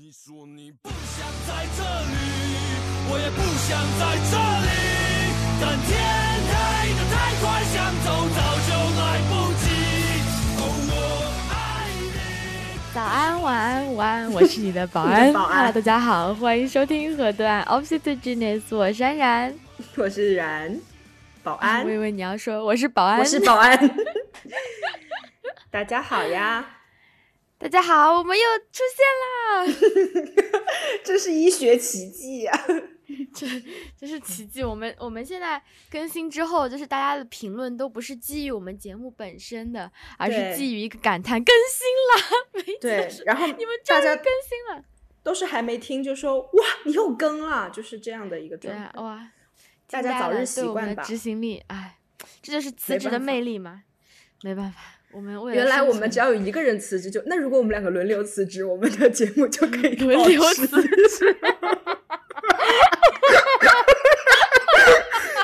你说你不想在这里，我也不想在这里，但天黑的太快，想走早就来不及。哦，我爱你。早安，晚安，午安，我是你的保安。保安大家好，欢迎收听河段 Opposite Genius，我是安然。我是然，保安我，以为你要说我是保安。我是保安。大家好呀，大家好，我们又出现啦！这是医学奇迹呀、这这是奇迹。我们我们现在更新之后，就是大家的评论都不是基于我们节目本身的，而是基于一个感叹更新了。没对，然后你们大家更新了。都是还没听就说哇，你又更了，就是这样的一个状态。哇！大家早日习惯吧的执行力，哎，这就是辞职的魅力嘛。没办法，我们原来我们只要有一个人辞职就，那如果我们两个轮流辞职，我们的节目就可以 轮流辞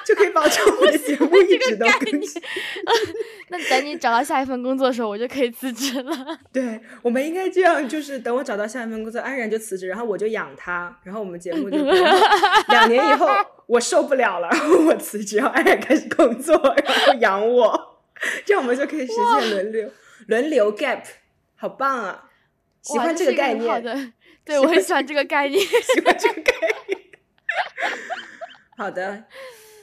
就可以保证我们的节目一直都更新。那等你找到下一份工作的时候，我就可以辞职了。对，我们应该这样，就是等我找到下一份工作，安然就辞职，然后我就养他，然后我们节目就两年以后我受不了了，然后我辞职，然后安然开始工作，然后养我，这样我们就可以实现轮流轮流 gap，好棒啊！喜欢这个概念，好的，对我很喜欢这个概念。喜欢这个概念。好的，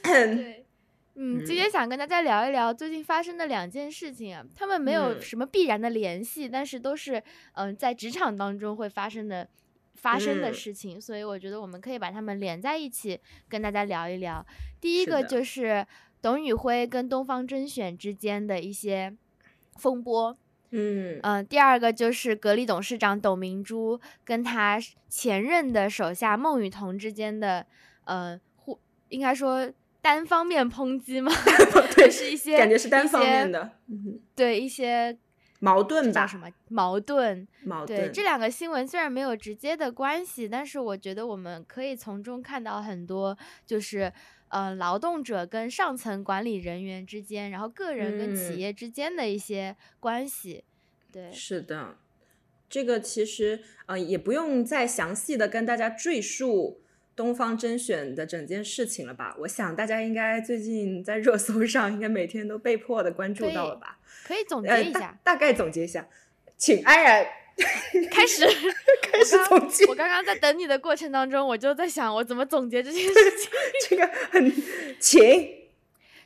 对，嗯，今天想跟大家聊一聊最近发生的两件事情啊，他们没有嗯什么必然的联系，但是都是嗯、在职场当中会发生的发生的嗯事情，所以我觉得我们可以把它们连在一起跟大家聊一聊。第一个就是董宇辉跟东方甄选之间的一些风波，嗯嗯，第二个就是格力董事长董明珠跟他前任的手下孟羽童之间的，呃，互应该说单方面抨击吗，对就是一些感觉是单方面的，嗯对一些矛盾吧什？么矛盾。矛对盾，这两个新闻虽然没有直接的关系，但是我觉得我们可以从中看到很多，就是呃劳动者跟上层管理人员之间，然后个人跟企嗯业之间的一些关系。对，是的，这个其实呃也不用再详细的跟大家赘述东方甄选的整件事情了吧？我想大家应该最近在热搜上应该每天都被迫的关注到了吧？可以总结一下。大概总结一下，请安然 开始，开始总结我刚刚在等你的过程当中，我就在想我怎么总结这件事情。这个很请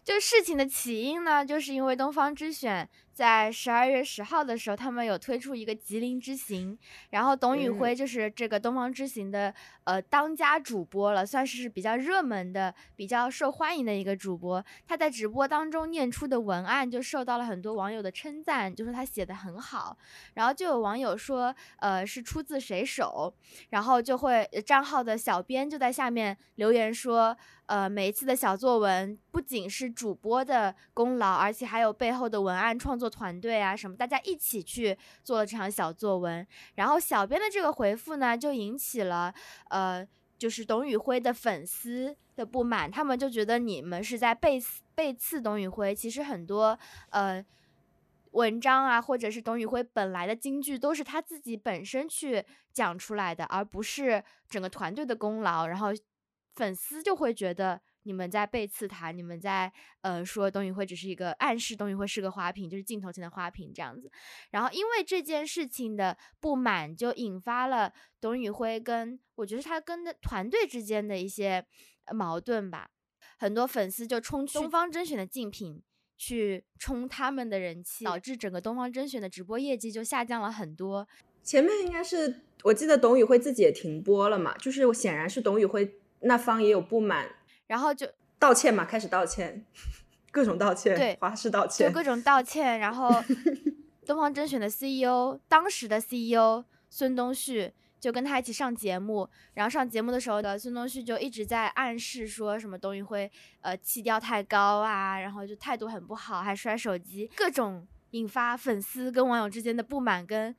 就事情的起因呢，就是因为东方之选在十二月十号的时候，他们有推出一个吉林之行，然后董宇嗯辉就是这个东方之行的呃当家主播了，算是比较热门的、比较受欢迎的一个主播。他在直播当中念出的文案就受到了很多网友的称赞，就说他写的很好。然后就有网友说，呃，是出自谁手，然后就会账号的小编就在下面留言说，呃，每一次的小作文不仅是主播的功劳，而且还有背后的文案创作团队啊什么，大家一起去做了这场小作文。然后小编的这个回复呢，就引起了，呃就是董宇辉的粉丝的不满，他们就觉得你们是在背背刺董宇辉。其实很多呃。文章啊，或者是董宇辉本来的金句，都是他自己本身去讲出来的，而不是整个团队的功劳。然后粉丝就会觉得你们在背刺他，你们在呃说董宇辉只是一个暗示董宇辉是个花瓶，就是镜头前的花瓶这样子。然后因为这件事情的不满，就引发了董宇辉跟我觉得他跟的团队之间的一些呃矛盾吧。很多粉丝就冲去东方甄选的竞品。去冲他们的人气，导致整个东方甄选的直播业绩就下降了很多。前面应该是我记得董宇辉自己也停播了嘛，就是显然是董宇辉那方也有不满，然后就道歉嘛，开始道歉，各种道歉，对花式道歉，就各种道歉，然后 东方甄选的 CEO，当时的 CEO 孙东旭就跟他一起上节目，然后上节目的时候的，孙东旭就一直在暗示说什么董宇辉呃气调太高啊，然后就态度很不好，还摔手机，各种引发粉丝跟网友之间的不满跟。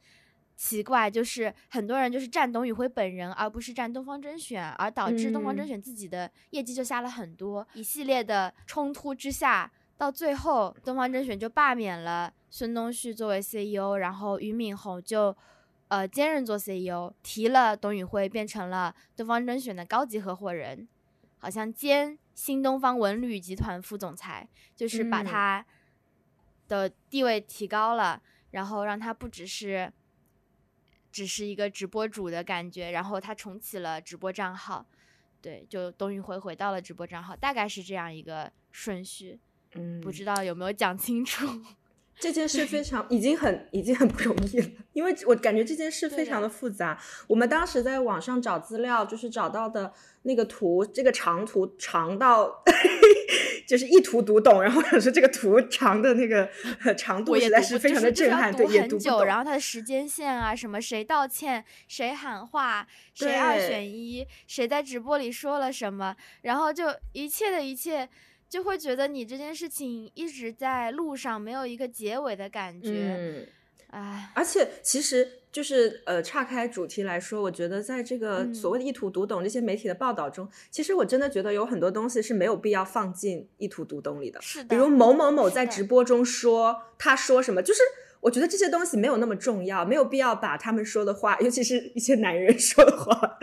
奇怪，就是很多人就是站董宇辉本人，而不是站东方甄选，而导致东方甄嗯选自己的业绩就下了很多。一系列的冲突之下，到最后东方甄选就罢免了孙东旭作为 CEO，然后俞敏洪就呃兼任做 CEO，提了董宇辉变成了东方甄选的高级合伙人，好像兼新东方文旅集团副总裁，就是把嗯他的地位提高了，然后让他不只是只是一个直播主的感觉，然后他重启了直播账号，对，就董宇辉回到了直播账号，大概是这样一个顺序，嗯，不知道有没有讲清楚。这件事非常已经很已经很不容易了，因为我感觉这件事非常的复杂。我们当时在网上找资料，就是找到的那个图，这个长图长到 就是一图读懂，然后我说这个图长的那个呃长度实在是非常的震撼，对，也很久，读不懂。然后它的时间线啊，什么谁道歉，谁喊话，谁二选一，谁在直播里说了什么，然后就一切的一切，就会觉得你这件事情一直在路上，没有一个结尾的感觉。嗯，唉，而且其实就是呃，岔开主题来说，我觉得在这个嗯所谓的意图读懂这些媒体的报道中，其实我真的觉得有很多东西是没有必要放进意图读懂里的。是的，比如某某某在直播中说他说什么，就是我觉得这些东西没有那么重要，没有必要把他们说的话，尤其是一些男人 说的话，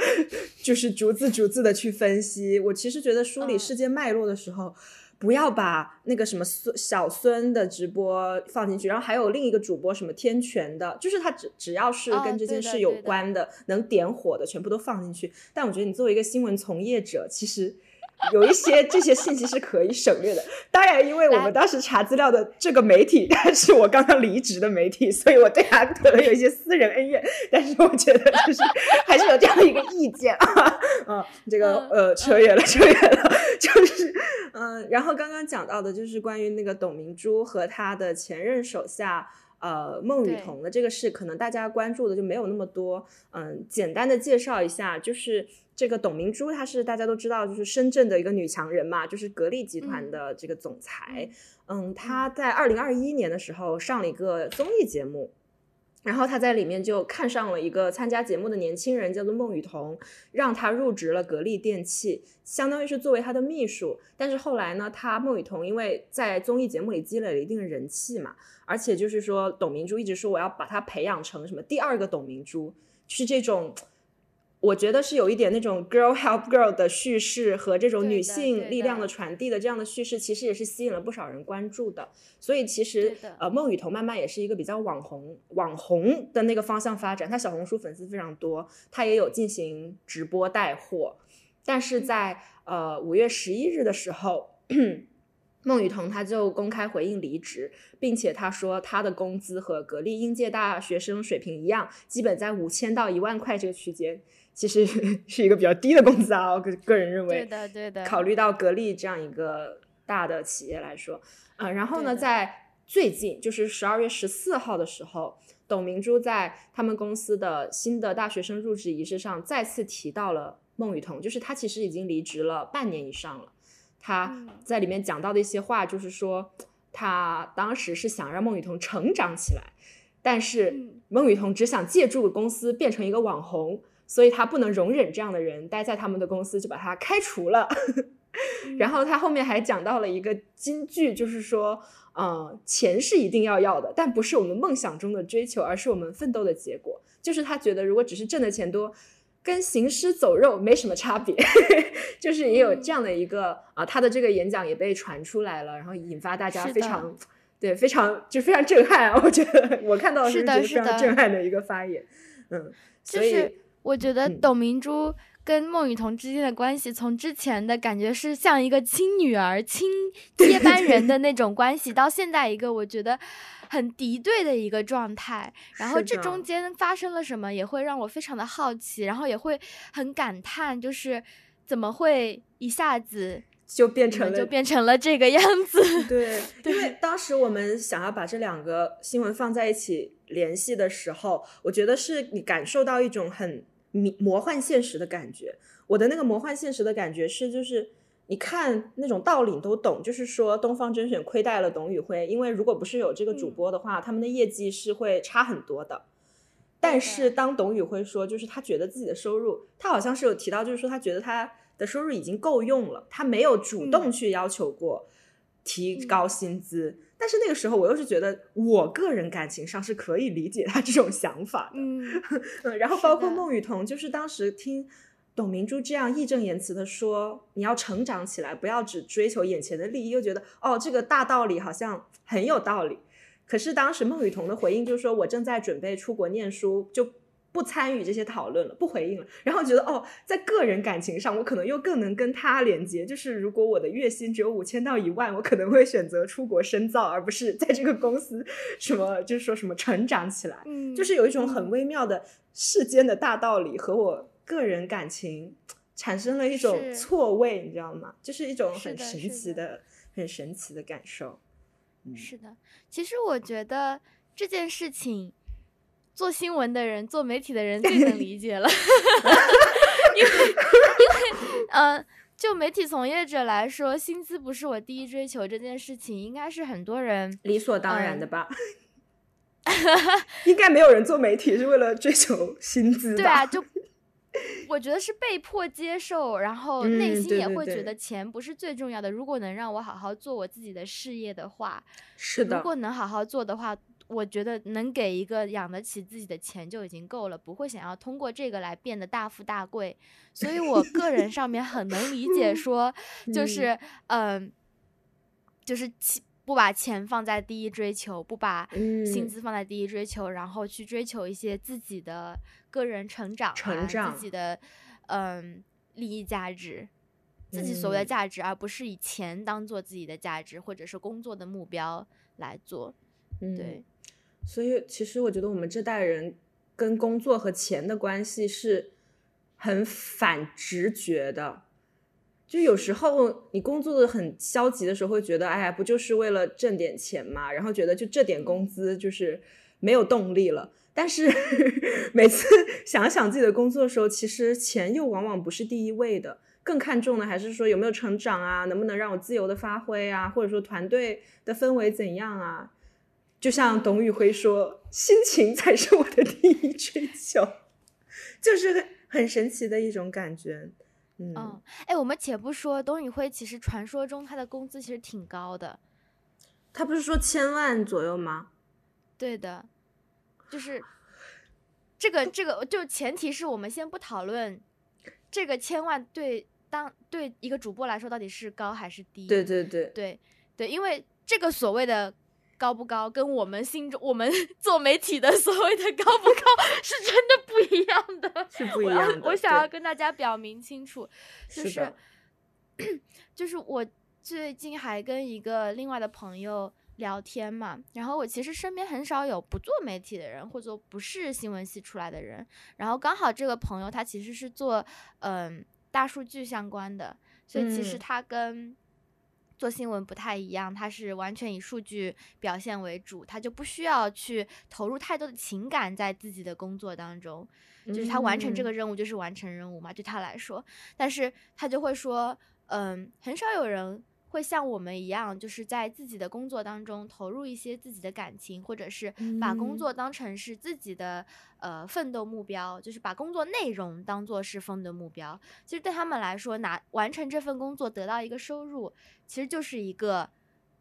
就是逐字逐字的去分析。我其实觉得梳理嗯事件脉络的时候。不要把那个什么孙小孙的直播放进去，然后还有另一个主播什么天权的，就是他只只要是哦跟这件事有对的关的，能点火的全部都放进去。但我觉得你作为一个新闻从业者，其实有一些这些信息是可以省略的。当然，因为我们当时查资料的这个媒体，它是我刚刚离职的媒体，所以我对他可能有一些私人恩怨。但是我觉得就是还是有这样的一个意见啊，嗯，这个嗯呃扯远了，扯远了，就是嗯，然后刚刚讲到的就是关于那个董明珠和她的前任手下。呃，孟雨对桐的这个事，可能大家关注的就没有那么多。嗯，简单的介绍一下，就是这个董明珠，她是大家都知道，就是深圳的一个女强人嘛，就是格力集团嗯的这个总裁。嗯，她在二零二一年的时候上了一个综艺节目，然后她在里面就看上了一个参加节目的年轻人，叫做孟雨桐，让她入职了格力电器，相当于是作为她的秘书。但是后来呢，她孟雨桐因为在综艺节目里积累了一定的人气嘛，而且就是说董明珠一直说我要把她培养成什么第二个董明珠，是这种。我觉得是有一点那种 girl help girl 的叙事和这种女性力量的的传递的这样的叙事，其实也是吸引了不少人关注的。所以其实呃，孟雨桐慢慢也是一个比较网红网红的那个方向发展。她小红书粉丝非常多，她也有进行直播带货。但是嗯在呃五月十一日的时候，孟雨桐她就公开回应离职，并且她说她的工资和格力应届大学生水平一样，基本在五千到一万块这个区间。其实 是一个比较低的工资啊，我个个人认为。对的，对的，考虑到格力这样一个大的企业来说，啊、然后呢，在最近就是十二月十四号的时候，董明珠在他们公司的新的大学生入职仪式上再次提到了孟雨桐，就是她其实已经离职了半年以上了，她嗯在里面讲到的一些话，就是说她当时是想让孟雨桐成长起来，但是嗯孟雨桐只想借助公司变成一个网红。所以他不能容忍这样的人待在他们的公司，就把他开除了。嗯 然后他后面还讲到了一个金句，就是说，呃，钱是一定要要的，但不是我们梦想中的追求，而是我们奋斗的结果。就是他觉得，如果只是挣的钱多，跟行尸走肉没什么差别。就是也有这样的一个啊、他的这个演讲也被传出来了，然后引发大家非常对非常就非常震撼啊！我觉得我看到的时是候觉得非常震撼的一个发言，嗯，所以就是我觉得嗯董明珠跟孟雨桐之间的关系，从之前的感觉是像一个亲女儿、亲 接班人的那种关系，到现在一个我觉得很敌对的一个状态。然后这中间发生了什么，也会让我非常的好奇，然后也会很感叹，就是怎么会一下子就变成了就变成了这个样子？对，因为当时我们想要把这两个新闻放在一起联系的时候，我觉得是你感受到一种很迷魔幻现实的感觉。我的那个魔幻现实的感觉是，就是你看那种道理你都懂，就是说东方甄选亏待了董宇辉，因为如果不是有这个主嗯播的话，他们的业绩是会差很多的。但是当董宇辉说，就是他觉得自己的收入，他好像是有提到，就是说他觉得他的收入已经够用了，他没有主动嗯去要求过提高薪资。但但是那个时候我又是觉得，我个人感情上是可以理解他这种想法的。嗯，嗯，然后包括孟雨桐，就是当时听董明珠这样义正言辞的说，你要成长起来，不要只追求眼前的利益，又觉得哦，这个大道理好像很有道理。可是当时孟雨桐的回应就是说，我正在准备出国念书，就不参与这些讨论了，不回应了。然后觉得哦，在个人感情上，我可能又更能跟他连接。就是如果我的月薪只有五千到一万，我可能会选择出国深造，而不是在这个公司什么就是说什么成长起来。嗯就是有一种很嗯微妙的世间的大道理和我个人感情产生了一种错位，你知道吗？就是一种很神奇的、很神奇的感受。嗯是的，其实我觉得这件事情，做新闻的人、做媒体的人最能 理解了，因为 因为呃，就媒体从业者来说，薪资不是我第一追求这件事情，应该是很多人理所当然的嗯吧？应该没有人做媒体是为了追求薪资吧？对啊，就我觉得是被迫接受，然后内嗯心也会觉得钱不是最重要的。如果能让我好好做我自己的事业的话，是的如，果能好好做的话，我觉得能给一个养得起自己的钱就已经够了，不会想要通过这个来变得大富大贵。所以我个人上面很能理解 说，就嗯是嗯、就是其不把钱放在第一追求，不把薪嗯资放在第一追求，然后去追求一些自己的个人成长、啊、成长自己的嗯利益价值。自己所谓的嗯价值，而不是以钱当做自己的价值，或者是工作的目标来做。嗯对，所以其实我觉得我们这代人跟工作和钱的关系是很反直觉的。就有时候你工作的很消极的时候，会觉得，哎呀，不就是为了挣点钱嘛？然后觉得就这点工资就是没有动力了。但是 每次想想自己的工作的时候，其实钱又往往不是第一位的，更看重的还是说有没有成长啊，能不能让我自由的发挥啊，或者说团队的氛围怎样啊。就像董宇辉说：“心情才是我的第一追求。”就是很很神奇的一种感觉。嗯，嗯，哎，我们且不说董宇辉，其实传说中他的工资其实挺高的，他不是说千万左右吗？对的，就是这个这个，就前提是我们先不讨论这个千万对当对一个主播来说到底是高还是低，对对对，对对，因为这个所谓的高不高，跟我们心中我们 做媒体的所谓的高不高是真的不一样的，是不一样的。我想要跟大家表明清楚，就是是 就是我最近还跟一个另外的朋友聊天嘛，然后我其实身边很少有不做媒体的人，或者说不是新闻系出来的人，然后刚好这个朋友他其实是做嗯大数据相关的，所以其实嗯他跟做新闻不太一样，他是完全以数据表现为主，他就不需要去投入太多的情感在自己的工作当中。就是他完成这嗯个任务就是完成任务嘛，对他来说，但是他就会说，嗯，很少有人会像我们一样，就是在自己的工作当中投入一些自己的感情，或者是把工嗯作当成是自己的呃奋斗目标，就是把工作内容当做是奋斗目标。其实对他们来说，拿完成这份工作得到一个收入，其实就是一个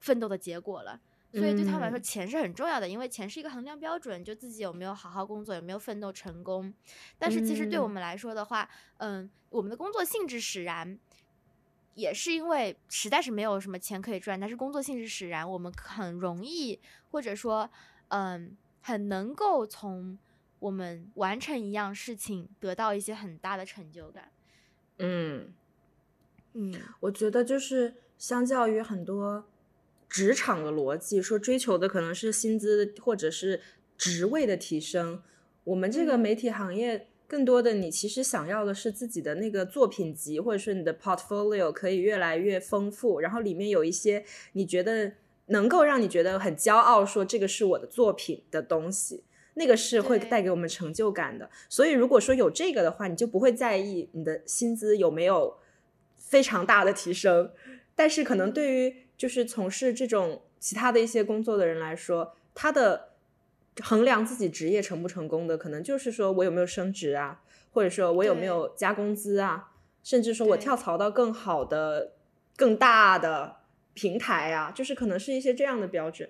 奋斗的结果了。所以对他们来说，嗯钱是很重要的，因为钱是一个衡量标准，就自己有没有好好工作，有没有奋斗成功。但是其实对我嗯们来说的话，嗯，我们的工作性质使然，也是因为实在是没有什么钱可以赚，但是工作性质使然，我们很容易或者说，嗯，很能够从我们完成一样事情得到一些很大的成就感。嗯，嗯。我觉得就是相较于很多职场的逻辑，说追求的可能是薪资或者是职位的提升，我们这个嗯。媒体行业更多的你其实想要的是自己的那个作品集，或者是你的 portfolio 可以越来越丰富，然后里面有一些你觉得能够让你觉得很骄傲，说这个是我的作品的东西。那个是会带给我们成就感的，所以如果说有这个的话，你就不会在意你的薪资有没有非常大的提升。但是可能对于就是从事这种其他的一些工作的人来说，他的衡量自己职业成不成功的，可能就是说我有没有升职啊，或者说我有没有加工资啊，甚至说我跳槽到更好的、更大的平台啊，就是可能是一些这样的标准。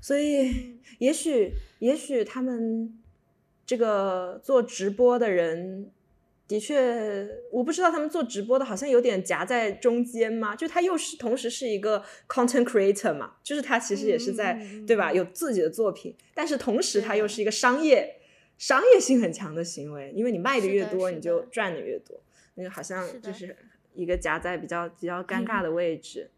所以，也许，也许他们这个做直播的人，的确，我不知道他们做直播的，好像有点夹在中间嘛。就他又是同时是一个 content creator 嘛，就是他其实也是在对吧，有自己的作品，但是同时他又是一个商业商业性很强的行为，因为你卖的越多，你就赚的越多。那个好像就是一个夹在比较比较尴尬的位置。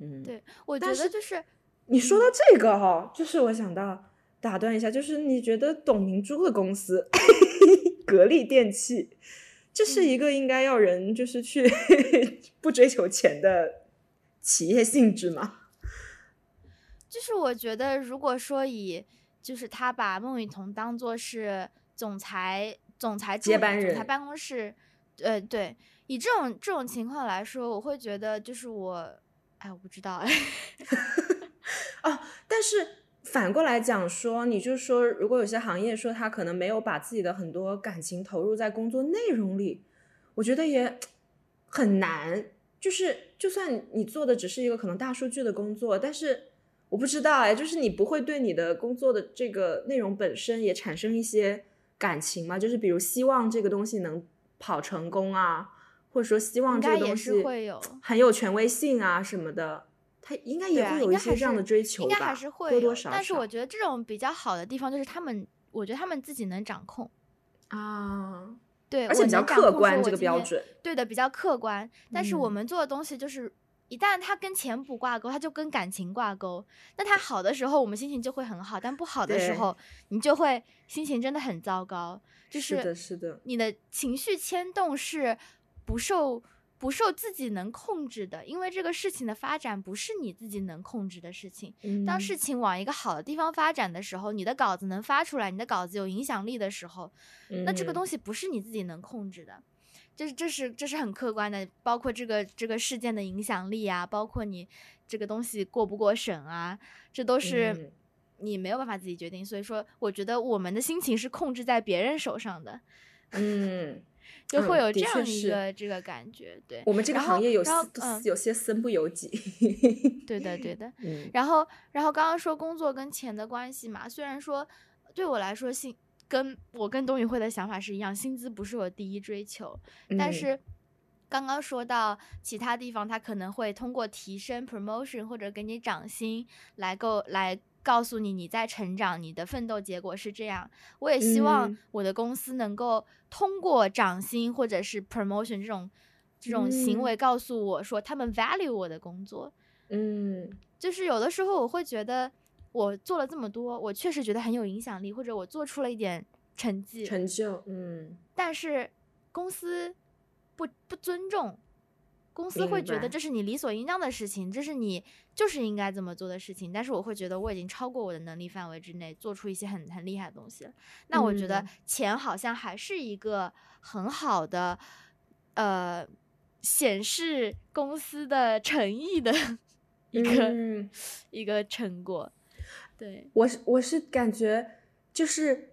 嗯，对，我觉得就是。你说到这个哈，就是我想到打断一下，就是你觉得董明珠的公司 格力电器，这是一个应该要人就是去 不追求钱的企业性质吗？就是我觉得，如果说以就是他把孟雨桐当做是总裁、总裁接班人、总裁办公室，呃，对，以这种这种情况来说，我会觉得就是我，哎，我不知道，哎。哦，但是反过来讲说，你就说，如果有些行业说他可能没有把自己的很多感情投入在工作内容里，我觉得也很难。就是就算你做的只是一个可能大数据的工作，但是我不知道哎，就是你不会对你的工作的这个内容本身也产生一些感情吗？就是比如希望这个东西能跑成功啊，或者说希望这个东西很有权威性啊什么的。他应该也会有一些这样的追求吧，应该还是会多多少少。但是我觉得这种比较好的地方就是他们，我觉得他们自己能掌控啊，对，而且比较客观这个标准，对的，比较客观。但是我们做的东西就是，一旦它跟钱不挂钩，它就跟感情挂钩。那它好的时候，我们心情就会很好；但不好的时候，你就会心情真的很糟糕。就是的，是的，你的情绪牵动是不受。不受自己能控制的，因为这个事情的发展不是你自己能控制的事情。当事情往一个好的地方发展的时候，你的稿子能发出来，你的稿子有影响力的时候，那这个东西不是你自己能控制的，就是这是这是很客观的，包括这个这个事件的影响力啊，包括你这个东西过不过审啊，这都是你没有办法自己决定。所以说，我觉得我们的心情是控制在别人手上的。嗯。就会有这样一个这个感觉，对我们这个行业有有些身不由己。对的，对的。嗯。然后，然后刚刚说工作跟钱的关系嘛，虽然说对我来说薪跟我跟董宇辉的想法是一样，薪资不是我第一追求，但是刚刚说到其他地方，他可能会通过提升 promotion 或者给你涨薪来够来。告诉你你在成长，你的奋斗结果是这样。我也希望我的公司能够通过涨薪或者是 promotion 这种这种行为，告诉我说他们 value 我的工作。嗯，就是有的时候我会觉得我做了这么多，我确实觉得很有影响力，或者我做出了一点成绩成就。嗯，但是公司不不尊重。公司会觉得这是你理所应当的事情，这是你就是应该这么做的事情。但是我会觉得我已经超过我的能力范围之内，做出一些很很厉害的东西了。那我觉得钱好像还是一个很好的，呃，显示公司的诚意的 一个一个成果。对我是我是感觉就是。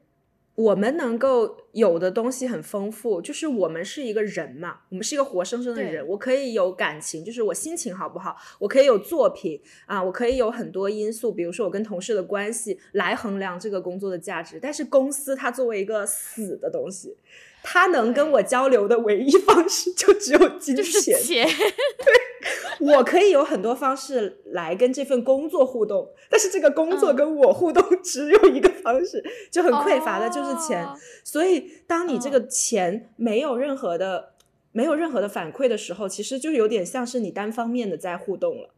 我们能够有的东西很丰富，就是我们是一个人嘛，我们是一个活生生的人。我可以有感情，就是我心情好不好，我可以有作品啊，我可以有很多因素，比如说我跟同事的关系来衡量这个工作的价值。但是公司它作为一个死的东西。它能跟我交流的唯一方式就只有金钱，对，我可以有很多方式来跟这份工作互动，但是这个工作跟我互动 只有一个方式，就很匮乏的就是钱。所以，当你这个钱没有任何的、没有任何的反馈的时候，其实就是有点像是你单方面的在互动了，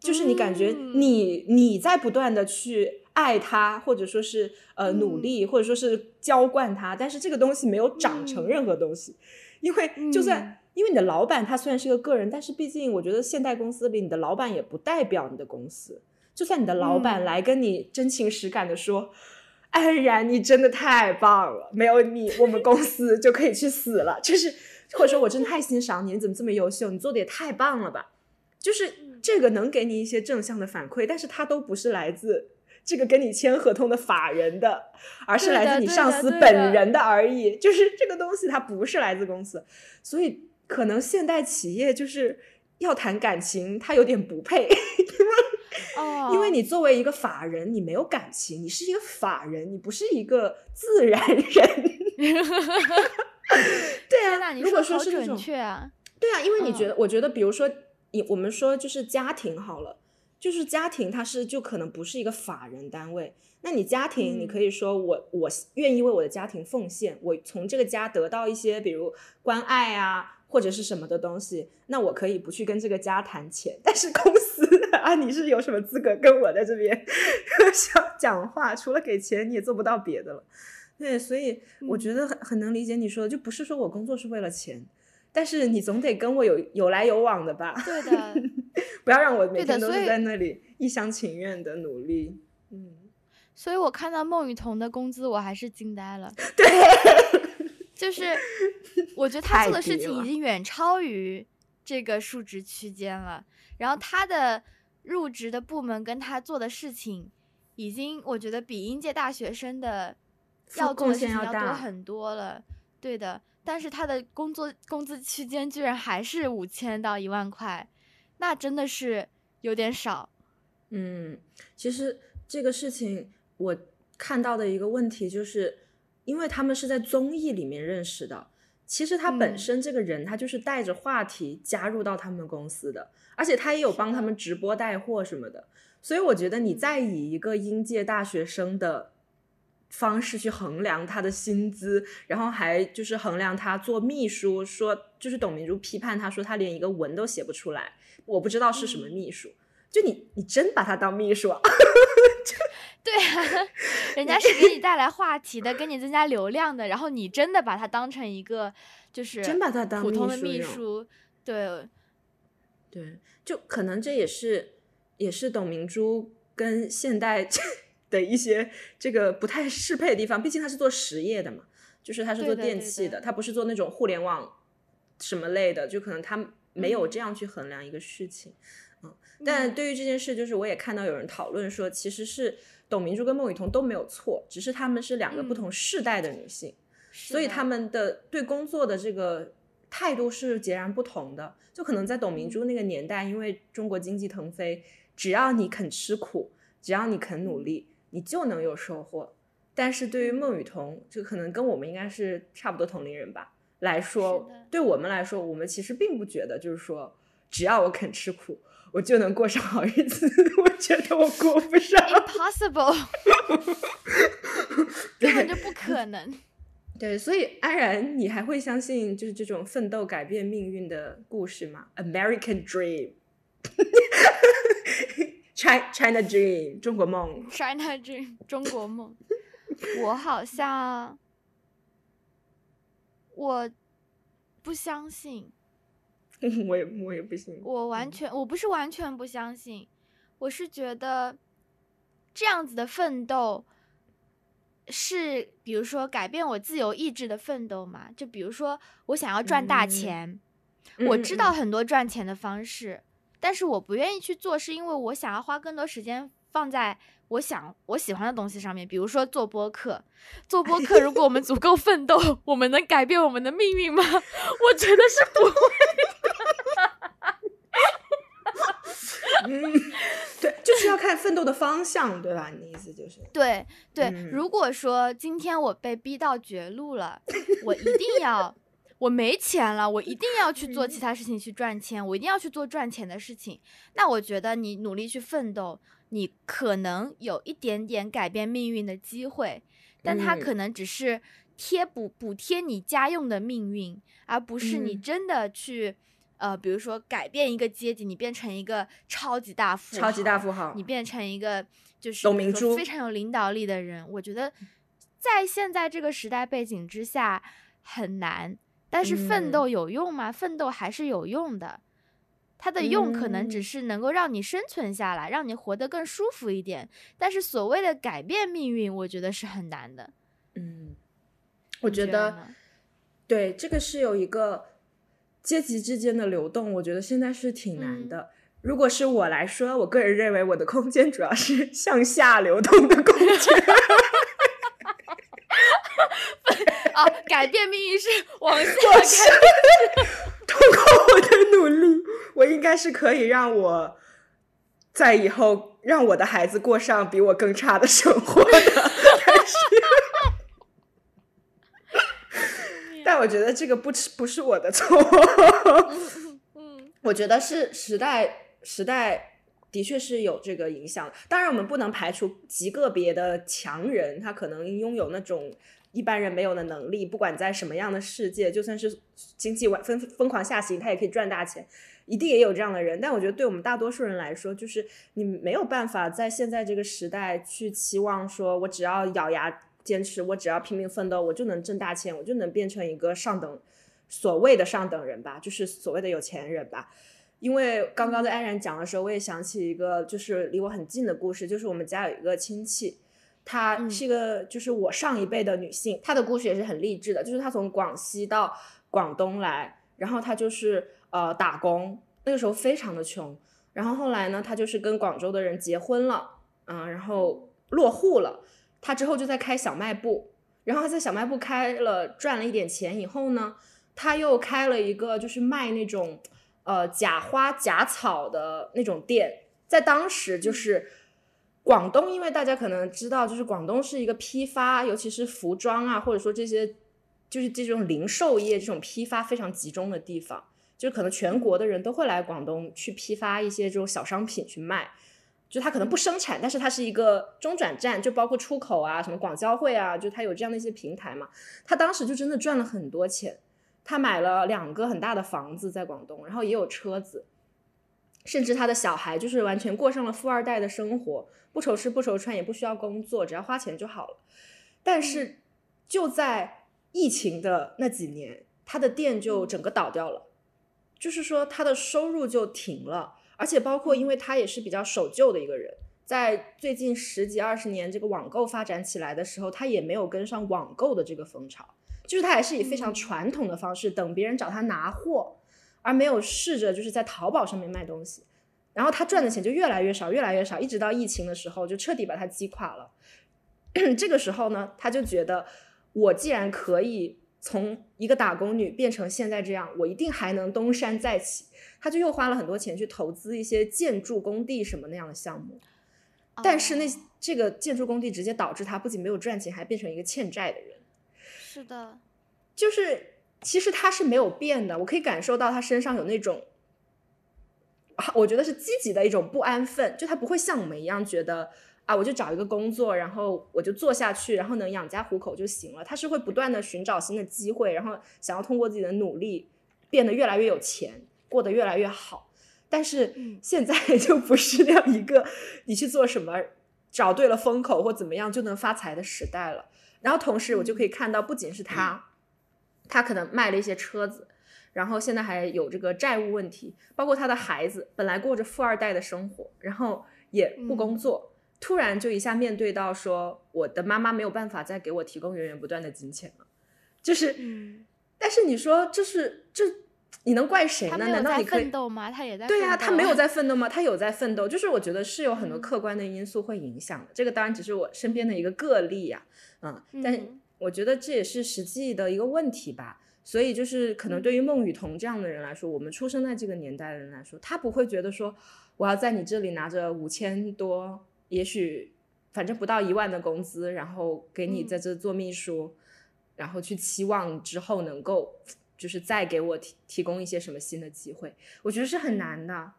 就是你感觉你你在不断的去。爱他，或者说是呃努力，或者说是浇灌他，但是这个东西没有长成任何东西，因为就算因为你的老板他虽然是个个人，但是毕竟我觉得现代公司里你的老板也不代表你的公司，就算你的老板来跟你真情实感的说，安然你真的太棒了，没有你我们公司就可以去死了，就是或者说我真的太欣赏你，你怎么这么优秀，你做的也太棒了吧，就是这个能给你一些正向的反馈，但是它都不是来自。这个跟你签合同的法人的，而是来自你上司本人的而已。就是这个东西，它不是来自公司，所以可能现代企业就是要谈感情，他有点不配，哦，因为你作为一个法人，你没有感情，你是一个法人，你不是一个自然人。对啊，如果说是那种，确啊！对啊，因为你嗯觉得，我觉得，比如说，你我们说就是家庭好了，就是家庭它是就可能不是一个法人单位，那你家庭你嗯可以说我我愿意为我的家庭奉献，我从这个家得到一些比如关爱啊或者是什么的东西，那我可以不去跟这个家谈钱，但是公司啊，你是有什么资格跟我在这边 想讲话？除了给钱，你也做不到别的了。对，所以我嗯觉得很很能理解你说的，就不是说我工作是为了钱，但是你总得跟我有有来有往的吧？对的，不要让我每天都是在那里一厢情愿的努力。嗯，所以我看到孟雨桐的工资，我还是惊呆了。对，就是 我觉得他做的事情已经远超于这个数值区间了，然后他的入职的部门跟他做的事情，已经我觉得比应届大学生的要做贡的事情要多献要大很多了。对的，但是他的工作工资区间居然还是五千到一万块，那真的是有点少。嗯，其实这个事情我看到的一个问题就是，因为他们是在综艺里面认识的，其实他本嗯身这个人他就是带着话题加入到他们公司的，而且他也有帮他们直播带货什么的，所以我觉得你嗯再以一个应届大学生的。方式去衡量他的薪资，然后还就是衡量他做秘书，说就是董明珠批判他说他连一个文都写不出来，我不知道是什么嗯秘书。就你，你真把他当秘书啊？对啊，人家是给你带来话题的，给你增加流量的，然后你真的把他当成一个就是真把他当普通的秘书对，对，就可能这也是也是董明珠跟现代 的一些这个不太适配的地方，毕竟他是做实业的嘛，就是他是做电器的，他不是做那种互联网什么类的，就可能他没有嗯这样去衡量一个事情。嗯，但嗯对于这件事，就是我也看到有人讨论说，其实是董明珠跟孟雨桐都没有错，只是她们是两个不嗯同世代的女性。所以她们的对工作的这个态度是截然不同的。就可能在董明珠那个年代，因为中国经济腾飞，只要你肯吃苦，只要你肯努力，你就能有收获。但是对于孟雨桐，就可能跟我们应该是差不多同龄人吧来说，对我们来说，我们其实并不觉得，就是说，只要我肯吃苦，我就能过上好日子。我觉得我过不上。impossible，根本就不可能。对，所以安然，你还会相信就是这种奋斗改变命运的故事吗？American Dream，China China Dream，中国梦。China Dream 中国梦，我好像我不相信，我也我也不信。我完嗯全我不是完全不相信，我是觉得这样子的奋斗是，比如说改变我自由意志的奋斗嘛？就比如说我想要赚大嗯钱，我知道嗯很多赚钱的方式，但是我不愿意去做，是因为我想要花更多时间放在我想我喜欢的东西上面，比如说做播客。做播客，如果我们足够奋斗，我们能改变我们的命运吗？我觉得是不会。嗯，对，就是要看奋斗的方向，对吧？你的意思就是，对对，嗯如果说今天我被逼到绝路了，我一定要，我没钱了，我一定要去做其他事情去赚钱，我一定要去做赚钱的事情。那我觉得你努力去奋斗，你可能有一点点改变命运的机会，但它嗯可能只是贴补补贴你家用的命运，而不是你嗯真的去。呃，比如说改变一个阶级，你变成一个超级大富豪，超级大富豪你变成一个就是董明珠非常有领导力的人，我觉得在现在这个时代背景之下很难。但是奋嗯斗有用吗？奋斗还是有用的，它的用可能只嗯是能够让你生存下来，让你活得更舒服一点。但是所谓的改变命运，我觉得是很难的。嗯，我你觉得对这个是有一个阶级之间的流动，我觉得现在是挺难嗯的。如果是我来说，我个人认为我的空间主要是 向下流动的空间。啊，改变命运是往下我是通过我的努力，我应该是可以让我在以后让我的孩子过上比我更差的生活的，但是，但我觉得这个不是不是我的错。嗯我觉得是时代时代的确是有这个影响。当然，我们不能排除极个别的强人，他可能拥有那种一般人没有的能力，不管在什么样的世界，就算是经济疯疯狂下行，他也可以赚大钱。一定也有这样的人，但我觉得对我们大多数人来说，就是你没有办法在现在这个时代去期望说，我只要咬牙坚持，我只要拼命奋斗，我就能挣大钱，我就能变成一个上等所谓的上等人吧，就是所谓的有钱人吧。因为刚刚在安然讲的时候，我也想起一个就是离我很近的故事，就是我们家有一个亲戚，她嗯是一个就是我上一辈的女性，她的故事也是很励志的，就是她从广西到广东来，然后她就是呃打工，那个时候非常的穷，然后后来呢，她就是跟广州的人结婚了，嗯、然后落户了，她之后就在开小卖部，然后他在小卖部开了赚了一点钱以后呢，他又开了一个就是卖那种呃假花假草的那种店，在当时就是广东，因为大家可能知道，就是广东是一个批发，尤其是服装啊，或者说这些就是这种零售业这种批发非常集中的地方，就是可能全国的人都会来广东去批发一些这种小商品去卖。就它可能不生产，但是它是一个中转站，就包括出口啊，什么广交会啊，就它有这样的一些平台嘛。他当时就真的赚了很多钱，他买了两个很大的房子在广东，然后也有车子，甚至他的小孩就是完全过上了富二代的生活，不愁吃不愁穿，也不需要工作，只要花钱就好了。但是就在疫情的那几年，他的店就整个倒掉了，就是说他的收入就停了，而且包括因为他也是比较守旧的一个人。在最近十几二十年这个网购发展起来的时候，他也没有跟上网购的这个风潮，就是他还是以非常嗯传统的方式等别人找他拿货，而没有试着就是在淘宝上面卖东西。然后他赚的钱就越来越少，越来越少，一直到疫情的时候就彻底把他击垮了。这个时候呢，他就觉得我既然可以从一个打工女变成现在这样，我一定还能东山再起。他就又花了很多钱去投资一些建筑工地什么那样的项目。但是那哦这个建筑工地直接导致他不仅没有赚钱，还变成一个欠债的人。是的，就是其实他是没有变的，我可以感受到他身上有那种，啊我觉得是积极的一种不安分，就他不会像我们一样觉得啊，我就找一个工作，然后我就做下去，然后能养家糊口就行了。他是会不断的寻找新的机会，然后想要通过自己的努力变得越来越有钱，过得越来越好。但是嗯现在 就不是那样一个你去做什么找对了风口或怎么样就能发财的时代了。然后同时我就可以看到，不仅是他，他可能卖了一些车子，然后现在还有这个债务问题，包括他的孩子本来过着富二代的生活，然后也不工作，突然就一下面对到说我的妈妈没有办法再给我提供源源不断的金钱了，就是，嗯，但是你说这是这你能怪谁呢？难道你可以奋？斗吗？他也在对呀、奋斗他没有 在奋斗吗？他有在奋斗，就是我觉得是有很多嗯客观的因素会影响的。这个当然只是我身边的一个个例呀、嗯，但我觉得这也是实际的一个问题吧。所以就是可能对于孟雨桐这样的人来说，我们出生在这个年代的人来说，他不会觉得说我要在你这里拿着五千多，也许反正不到一万的工资，然后给你嗯。在这做秘书，然后去期望之后能够就是再给我提提供一些什么新的机会，我觉得是很难的，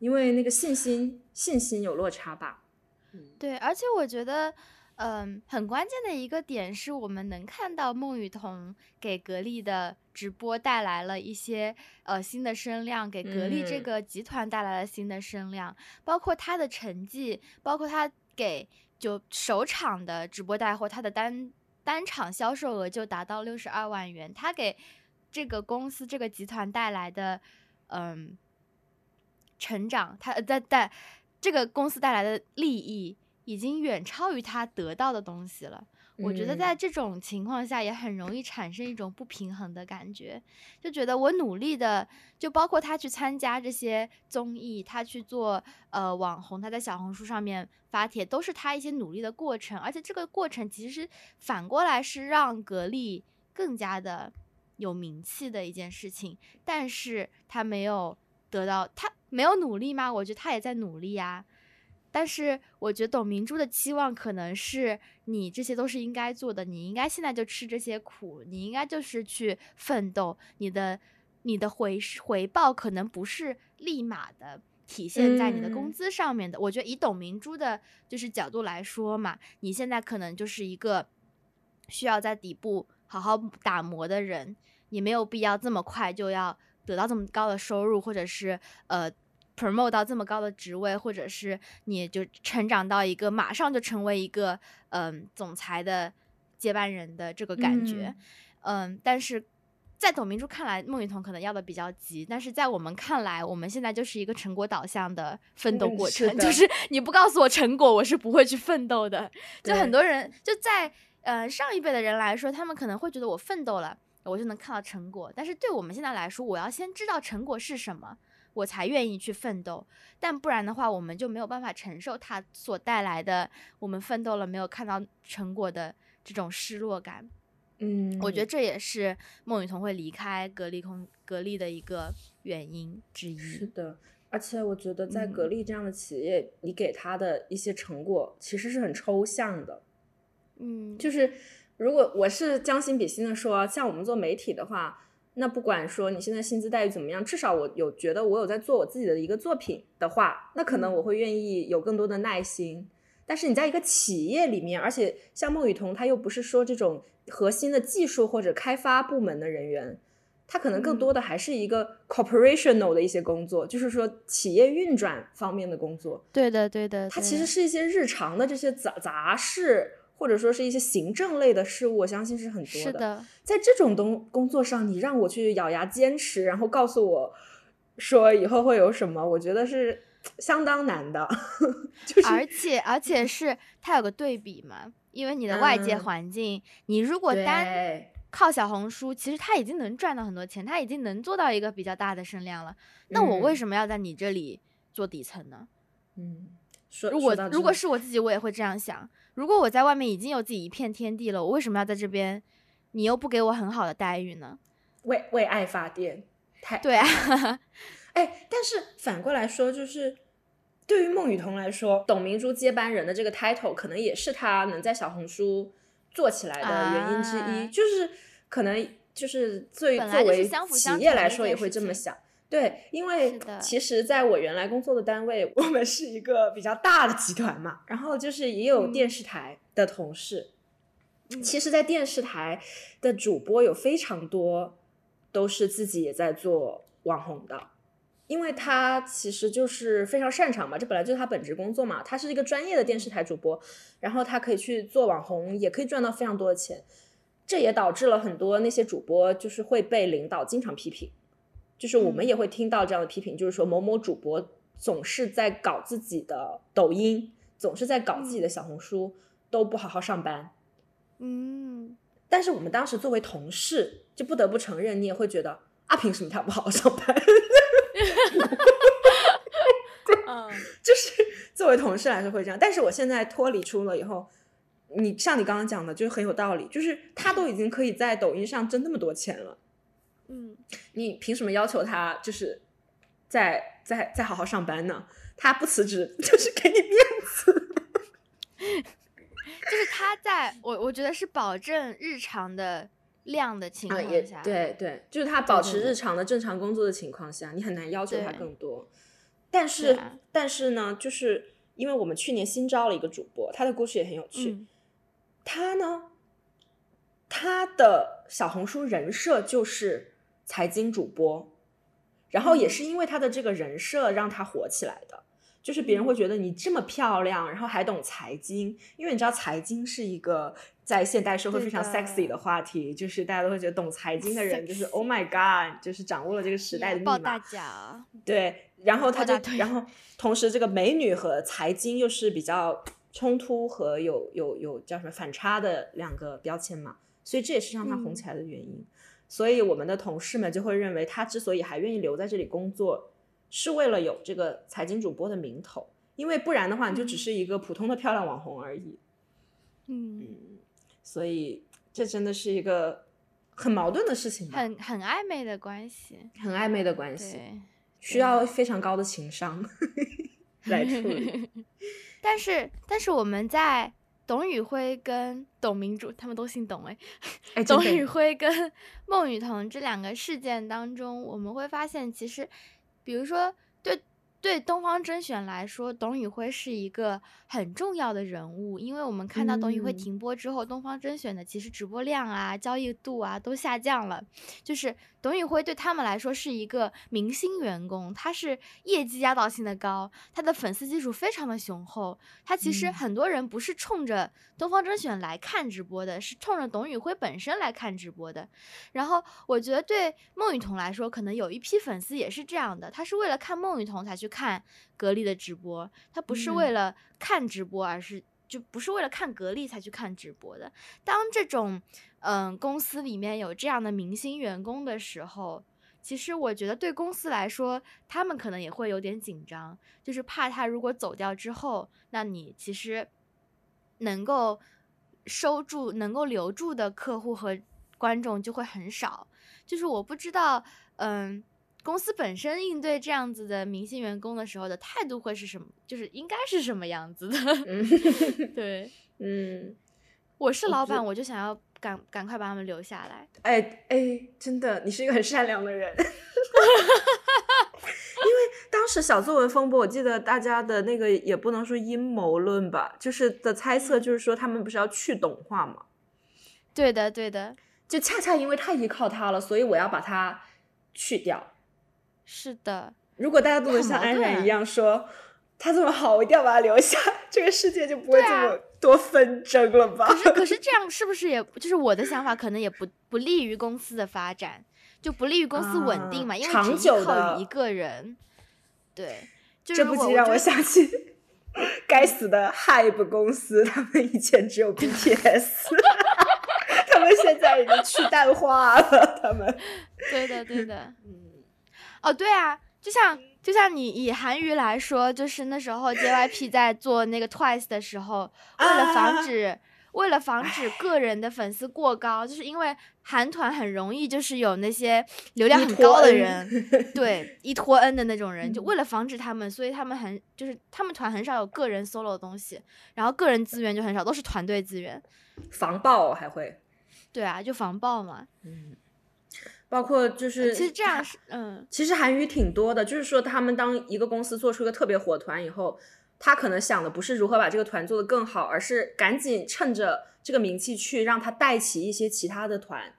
因为那个信心信心有落差吧。对，而且我觉得，嗯，很关键的一个点是我们能看到孟雨桐给格力的直播带来了一些呃新的声量，给格力这嗯。个集团带来了新的声量，包括他的成绩，包括他给就首场的直播带货，他的单单场销售额就达到六十二万元，他给这个公司这个集团带来的嗯成长，他呃带带这个公司带来的利益已经远超于他得到的东西了。我觉得在嗯这种情况下，也很容易产生一种不平衡的感觉，就觉得我努力的，就包括他去参加这些综艺，他去做呃网红，他在小红书上面发帖，都是他一些努力的过程，而且这个过程其实反过来是让格力更加的有名气的一件事情，但是他没有得到，他没有努力吗？我觉得他也在努力呀。但是我觉得董明珠的期望可能是你这些都是应该做的，你应该现在就吃这些苦，你应该就是去奋斗，你的你的回回报可能不是立马的体现在你的工资上面的。我觉得以董明珠的就是角度来说嘛，你现在可能就是一个需要在底部好好打磨的人，你没有必要这么快就要得到这么高的收入，或者是呃。Promote 到这么高的职位，或者是你就成长到一个马上就成为一个嗯总裁的接班人的这个感觉，嗯，但是在董明珠看来，孟雨桐可能要的比较急，但是在我们看来，我们现在就是一个成果导向的奋斗过程，就是你不告诉我成果，我是不会去奋斗的。就很多人就在呃上一辈的人来说，他们可能会觉得我奋斗了，我就能看到成果，但是对我们现在来说，我要先知道成果是什么。我才愿意去奋斗，但不然的话，我们就没有办法承受它所带来的我们奋斗了没有看到成果的这种失落感。嗯，我觉得这也是孟雨桐会离开格力空格力的一个原因之一。是的，而且我觉得在格力这样的企业，你给他的一些成果其实是很抽象的。嗯，就是如果我是将心比心的说，像我们做媒体的话。那不管说你现在薪资待遇怎么样，至少我有觉得我有在做我自己的一个作品的话，那可能我会愿意有更多的耐心。但是你在一个企业里面，而且像孟雨桐，他又不是说这种核心的技术或者开发部门的人员，他可能更多的还是一个 corporational 的一些工作，就是说企业运转方面的工作。对的，对的，他其实是一些日常的这些杂杂事。或者说是一些行政类的事物，我相信是很多的。在这种东工作上，你让我去咬牙坚持，然后告诉我说以后会有什么，我觉得是相当难的。就是而且而且是它有个对比嘛，因为你的外界环境，你如果单靠小红书，其实他已经能赚到很多钱，他已经能做到一个比较大的声量了。那我为什么要在你这里做底层呢？嗯，如果如果是我自己，我也会这样想。如果我在外面已经有自己一片天地了，我为什么要在这边？你又不给我很好的待遇呢？为为爱发电，太对啊！哎，但是反过来说，就是对于孟雨桐来说，董明珠接班人的这个 title，可能也是她能在小红书做起来的原因之一。就是可能就是最作为企业来说，也会这么想。对，因为其实在我原来工作的单位，我们是一个比较大的集团嘛，然后就是也有电视台的同事。其实，在电视台的主播有非常多都是自己也在做网红的，因为他其实就是非常擅长嘛，这本来就是他本职工作嘛。他是一个专业的电视台主播，然后他可以去做网红，也可以赚到非常多的钱。这也导致了很多那些主播就是会被领导经常批评。就是我们也会听到这样的批评，就是说某某主播总是在搞自己的抖音，总是在搞自己的小红书，都不好好上班。嗯，但是我们当时作为同事，就不得不承认，你也会觉得啊，凭什么他不好好上班？嗯，就是作为同事来说会这样。但是我现在脱离出了以后，你像你刚刚讲的，就是很有道理，就是他都已经可以在抖音上挣那么多钱了。嗯，你凭什么要求他就是再再再好好上班呢？他不辞职 就是给你面子。就是他在我我觉得是保证日常的量的情况下，对对，就是他保持日常的正常工作的情况下，你很难要求他更多。但是但是呢，就是因为我们去年新招了一个主播，他的故事也很有趣。他呢，他的小红书人设就是。财经主播，然后也是因为他的这个人设让他火起来的，就是别人会觉得你这么漂亮，然后还懂财经，因为你知道财经是一个在现代社会非常 sexy 的话题，就是大家都会觉得懂财经的人就是 Oh my God，就是掌握了这个时代的密码。大。奖。对，然后他就，然后。同时这个美女和财经又是比较冲突和有有有叫什么反差的两个标签嘛，所以这也是让他红起来的原因。所以我们的同事们就会认为，他之所以还愿意留在这里工作，是为了有这个财经主播的名头，因为不然的话，你就只是一个普通的漂亮网红而已。嗯，所以这真的是一个很矛盾的事情，很很暧昧的关系，很暧昧的关系。需要非常高的情商 来处理。但是，但是我们在董宇辉跟董明珠他们都姓董哎，哎，董宇辉跟孟雨桐这两个事件当中，我们会发现，其实，比如说对。对东方甄选来说，董宇辉是一个很重要的人物，因为我们看到董宇辉停播之后，东方甄选的其实直播量啊、交易度啊都下降了。就是董宇辉对他们来说是一个明星员工，他是业绩压倒性的高，他的粉丝基础非常的雄厚。他其实很多人不是冲着东方甄选来看直播的，是冲着董宇辉本身来看直播的。然后我觉得对孟雨桐来说，可能有一批粉丝也是这样的，他是为了看孟雨桐才去。看格力的直播，他不是为了看直播，而是就不是为了看格力才去看直播的。当这种嗯公司里面有这样的明星员工的时候，其实我觉得对公司来说，他们可能也会有点紧张，就是怕他如果走掉之后，那你其实能够收住、能够留住的客户和观众就会很少。就是我不知道，嗯。公司本身应对这样子的明星员工的时候的态度会是什么？就是应该是什么样子的？对，嗯，我是老板，我就想要赶赶快把他们留下来。哎哎，真的，你是一个很善良的人。因为当时小作文风波，我记得大家的那个也不能说阴谋论吧，就是的猜测，就是说他们不是要去懂化吗？对的，对的，就恰恰因为太依靠他了，所以我要把他去掉。是的，如果大家都能像安然一样说他这么好，我一定要把他留下，这个世界就不会这么多纷争了吧？可是，可是 这样是不是也就是我的想法，可能也不不利于公司的发展，就不利于公司稳定嘛？因为长久的一个人，对，这不禁让我想起 该死的 Hype 公司，他们以前只有 BTS，他们现在已经去淡化了，他们，对的，对的，嗯。哦，对啊，就像就像你以韩娱来说，就是那时候 JYP 在做那个 Twice 的时候，为了防止为了防止个人的粉丝过高，就是因为韩团很容易就是有那些流量很高的人，对，一托 N 的那种人，就为了防止他们，所以他们很就是他们团很少有个人 solo 的东西，然后个人资源就很少，都是团队资源，防爆还会，对啊，就防爆嘛，嗯。包括就是，其实这样是，嗯，其实韩娱挺多的，就是说他们当一个公司做出一个特别火团以后，他可能想的不是如何把这个团做得更好，而是赶紧趁着这个名气去让他带起一些其他的团，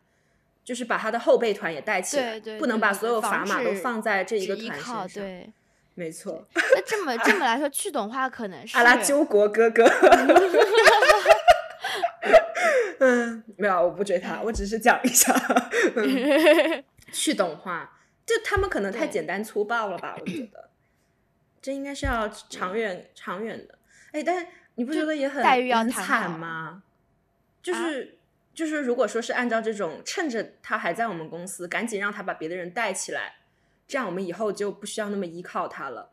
就是把他的后备团也带起来，不能把所有砝码都放在这一个团身上。对，没错。那这么这么来说，去懂话可能是阿拉纠国哥哥。嗯，没有，我不追他，我只是讲一下。去懂话，就他们可能太简单粗暴了吧？我觉得这应该是要长远、长远的。哎，但是你不觉得也很很惨吗？就是就是，如果说是按照这种，趁着他还在我们公司，赶紧让他把别的人带起来，这样我们以后就不需要那么依靠他了。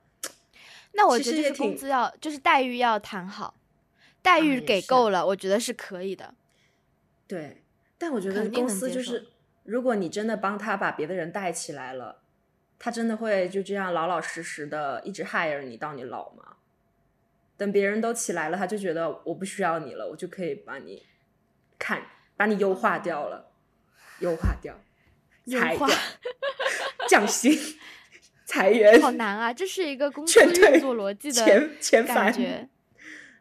那我觉得工资要就是待遇要谈好。待遇给够了，我觉得是可以的。对，但我觉得公司就是，如果你真的帮他把别的人带起来了，他真的会就这样老老实实的一直 hire 你到你老吗？等别人都起来了，他就觉得我不需要你了，我就可以把你看，把你优化掉了，优化掉，裁掉，降薪，裁员，好难啊！这是一个公司运作逻辑的 感觉。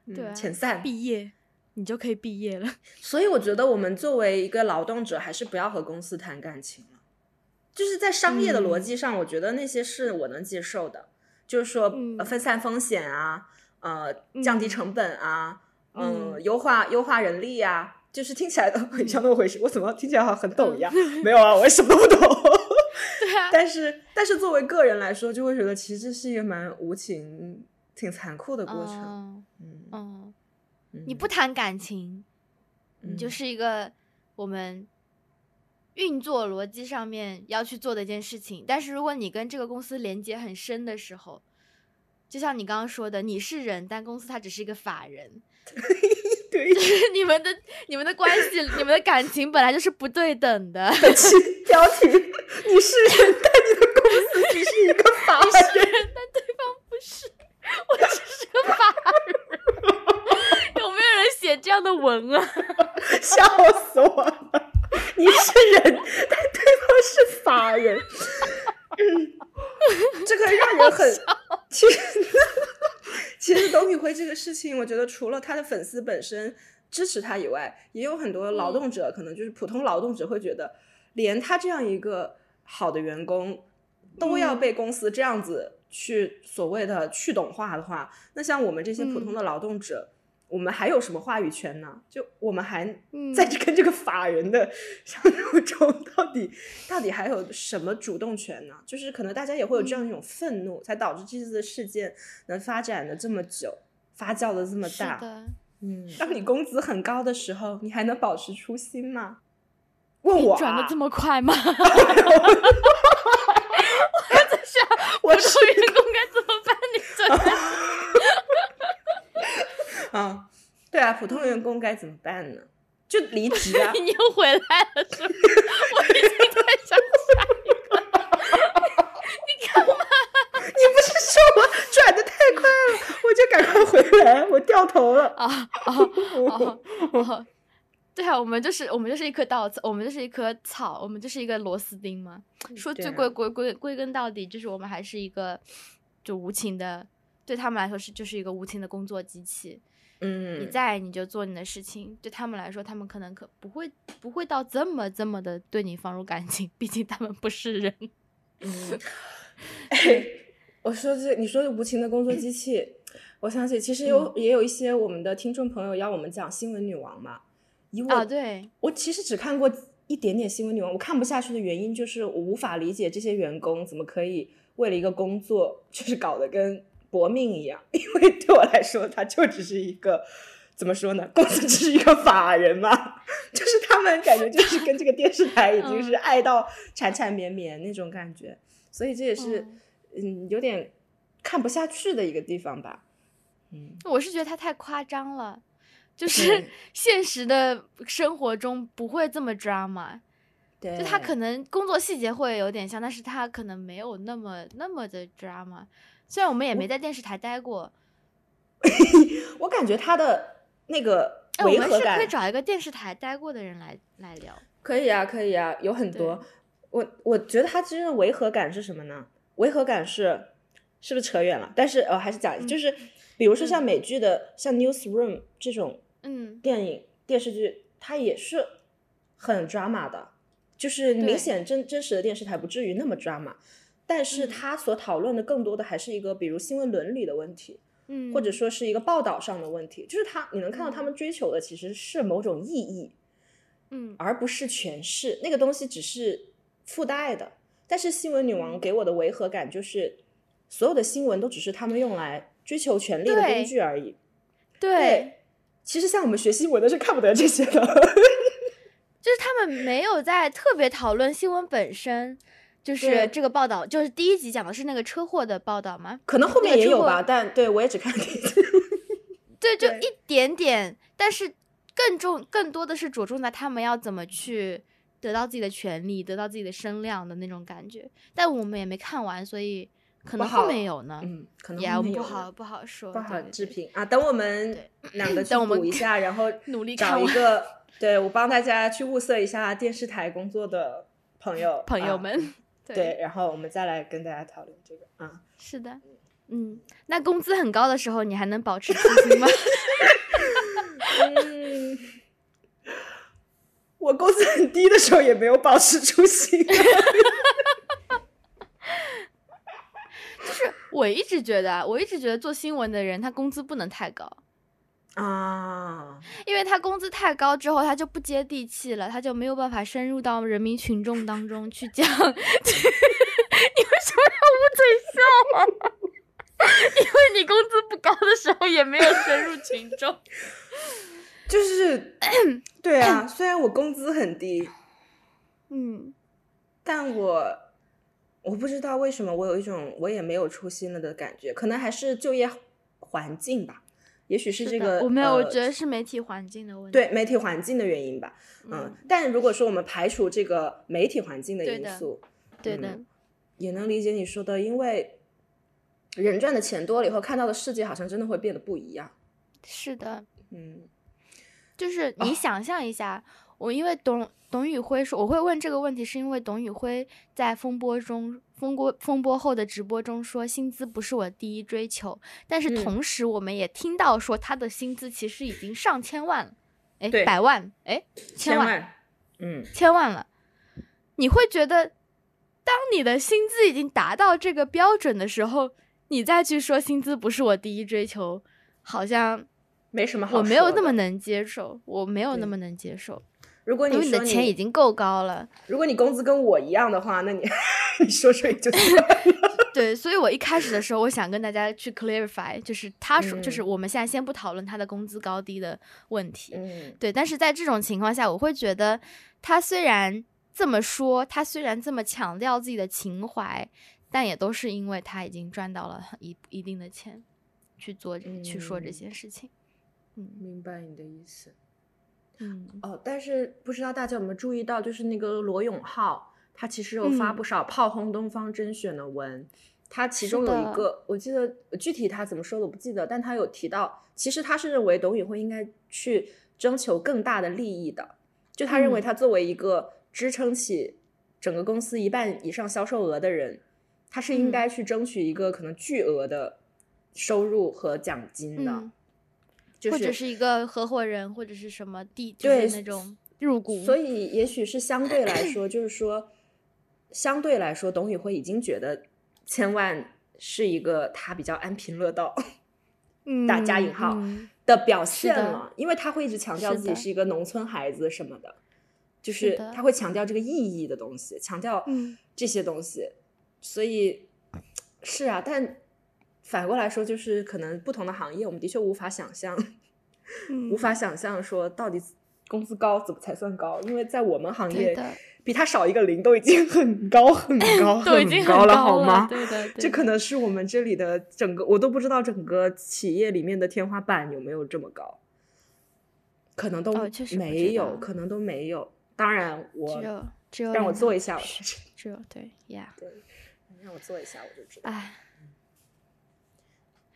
对，遣散毕业，你就可以毕业了。所以我觉得我们作为一个劳动者，还是不要和公司谈感情了。就是在商业的逻辑上，我觉得那些是我能接受的，就是说分散风险啊，呃，降低成本啊，嗯，优化优化人力啊，就是听起来都很像那么回事。我怎么听起来好像很懂一样？没有啊，我也什么都不懂。对啊。但是但是作为个人来说，就会觉得其实是一个蛮无情。挺残酷的过程，嗯，你不谈感情，你就是一个我们运作逻辑上面要去做的一件事情。但是如果你跟这个公司连接很深的时候，就像你刚刚说的，你是人，但公司它只是一个法人。对，就 是你们的你们的关系，你们的感情本来就是不对等的。交情，你是人，但你的公司是一个法人；你是人，但对方不是，我只是个法人。文啊！笑死我了！你是人，但对方是法人，嗯，这个让人很。其实，其实董宇辉这个事情，我觉得除了他的粉丝本身支持他以外，也有很多劳动者，可能就是普通劳动者会觉得，连他这样一个好的员工，都要被公司这样子去所谓的去懂化的话，那像我们这些普通的劳动者。我们还有什么话语权呢？就我们还在这跟这个法人的 相处中，到底到底还有什么主动权呢？就是可能大家也会有这样一种愤怒，才导致这次的事件能发展的这么久，发酵的这么大。嗯，当你工资很高的时候，你还能保持初心吗？问我转的这么快吗？我在想，我是员工该怎么办？你转。啊，对啊，普通员工该怎么办呢？就离职啊！你又回来了，是吗？我已经在想下一个。你干嘛？你不是说我转的太快了，我就赶快回来，我掉头了。啊啊啊！对啊，我们就是我们就是一棵稻草，我们就是一棵草，我们就是一个螺丝钉嘛。说最归归归归根到底，就是我们还是一个就无情的，对他们来说是就是一个无情的工作机器。嗯，你在你就做你的事情，对他们来说，他们可能可不会不会到这么这么的对你放入感情，毕竟他们不是人。嗯，我说这你说无情的工作机器，我想起其实有也有一些我们的听众朋友要我们讲新闻女王嘛，以我对我其实只看过一点点新闻女王，我看不下去的原因就是我无法理解这些员工怎么可以为了一个工作就是搞得跟。搏命一样，因为对我来说，他就只是一个怎么说呢？公司只是一个法人嘛，就是他们感觉就是跟这个电视台已经是爱到缠缠绵绵那种感觉，所以这也是嗯。有点看不下去的一个地方吧。嗯，我是觉得他太夸张了，就是。现实的生活中不会这么 drama，对，就他可能工作细节会有点像，但是他可能没有那么那么的 drama。虽然我们也没在电视台待过，我感觉他的那个违和感，可以找一个电视台待过的人来来聊。可以啊，可以啊，有很多。我我觉得他真正的违和感是什么呢？违和感是是不是扯远了？但是呃，还是讲，就是比如说像美剧的像《Newsroom》这种嗯电影电视剧，它也是很 drama 的，就是明显真真实的电视台不至于那么 drama。但是他所讨论的更多的还是一个，比如新闻伦理的问题，嗯，或者说是一个报道上的问题，就是他你能看到他们追求的其实是某种意义，嗯，而不是诠释。那个东西只是附带的。但是新闻女王给我的违和感就是，所有的新闻都只是他们用来追求权力的工具而已。对，其实像我们学新闻的是看不得这些的，就是他们没有在特别讨论新闻本身。就是这个报道，就是第一集讲的是那个车祸的报道吗？可能后面也有吧，但对我也只看第一集。对，就一点点，但是更重、更多的是着重在他们要怎么去得到自己的权利，得到自己的声量的那种感觉。但我们也没看完，所以可能后面有呢。嗯，可能也不好不好说，不好置评啊。等我们两个 去补一下，然后 努力找一个，对我帮大家去物色一下电视台工作的朋友朋友们。对，然后我们再来跟大家讨论这个啊。是的，嗯，那工资很高的时候，你还能保持初心吗？嗯，我工资很低的时候也没有保持初心。就是我一直觉得，我一直觉得做新闻的人，他工资不能太高。啊，因为他工资太高之后，他就不接地气了，他就没有办法深入到人民群众当中去讲。你为什么要捂嘴笑啊？因为你工资不高的时候也没有深入群众。就是，对啊，虽然我工资很低，嗯，但我我不知道为什么我有一种我也没有初心了的感觉，可能还是就业环境吧。也许是这个，我没有，我觉得是媒体环境的问题。对媒体环境的原因吧，嗯。但如果说我们排除这个媒体环境的因素，对的，也能理解你说的，因为人赚的钱多了以后，看到的世界好像真的会变得不一样。是的，嗯。就是你想象一下，我因为董董宇辉说，我会问这个问题，是因为董宇辉在风波中风波风波后的直播中说，薪资不是我第一追求，但是嗯。同时我们也听到说他的薪资其实已经上千万了，哎，对。百万，哎，千万，嗯，千万了，你会觉得，当你的薪资已经达到这个标准的时候，你再去说薪资不是我第一追求，好像没什么好我没有。那么能接受，我没有那么能接受，如果你的钱已经够高了。如果你工资跟我一样的话，那你 你说说也就算了。对，所以我一开始的时候，我想跟大家去 clarify，就是他说，就是嗯我们现在先不讨论他的工资高低的问题，嗯，对，但是在这种情况下，我会觉得他虽然这么说，他虽然这么强调自己的情怀，但也都是因为他已经赚到了很一一定的钱，去做这去说这嗯些事情。嗯明白你的意思。嗯。哦，但是不知道大家有没有注意到，就是那个罗永浩，他其实有发嗯。不少炮轰东方甄选的文。他其中有一个，我记得具体他怎么说的我不记得，但他有提到，其实他是认为董宇辉应该去征求更大的利益的，就他认为嗯。他作为一个支撑起整个公司一半以上销售额的人，他是应嗯。该去争取一个可能巨额的收入和奖金的，嗯，就或者是一个合伙人，或者是什么地，就是对那种入股。所以也许是相对来说，就是说，相对来说，董宇辉已经觉得千万是一个他比较安贫乐道 打加引号嗯的表现了，因为他会一直强调自己是一个农村孩子什么的，就是他会强调这个意义的东西，强调嗯这些东西，所以 是啊，但反过来说，就是可能不同的行业，我们的确无法想象。嗯无法想象说到底工资高怎么才算高，因为在我们行业，比他少一个零都已经很高很 高都已经很了，好吗？对的，这可能是我们这里的整个，我都不知道整个企业里面的天花板有没有这么高，可能都没有，道可能都没有。当然我，只有只有让我做一下，只有对呀，对，让我做一下我就知道。哎，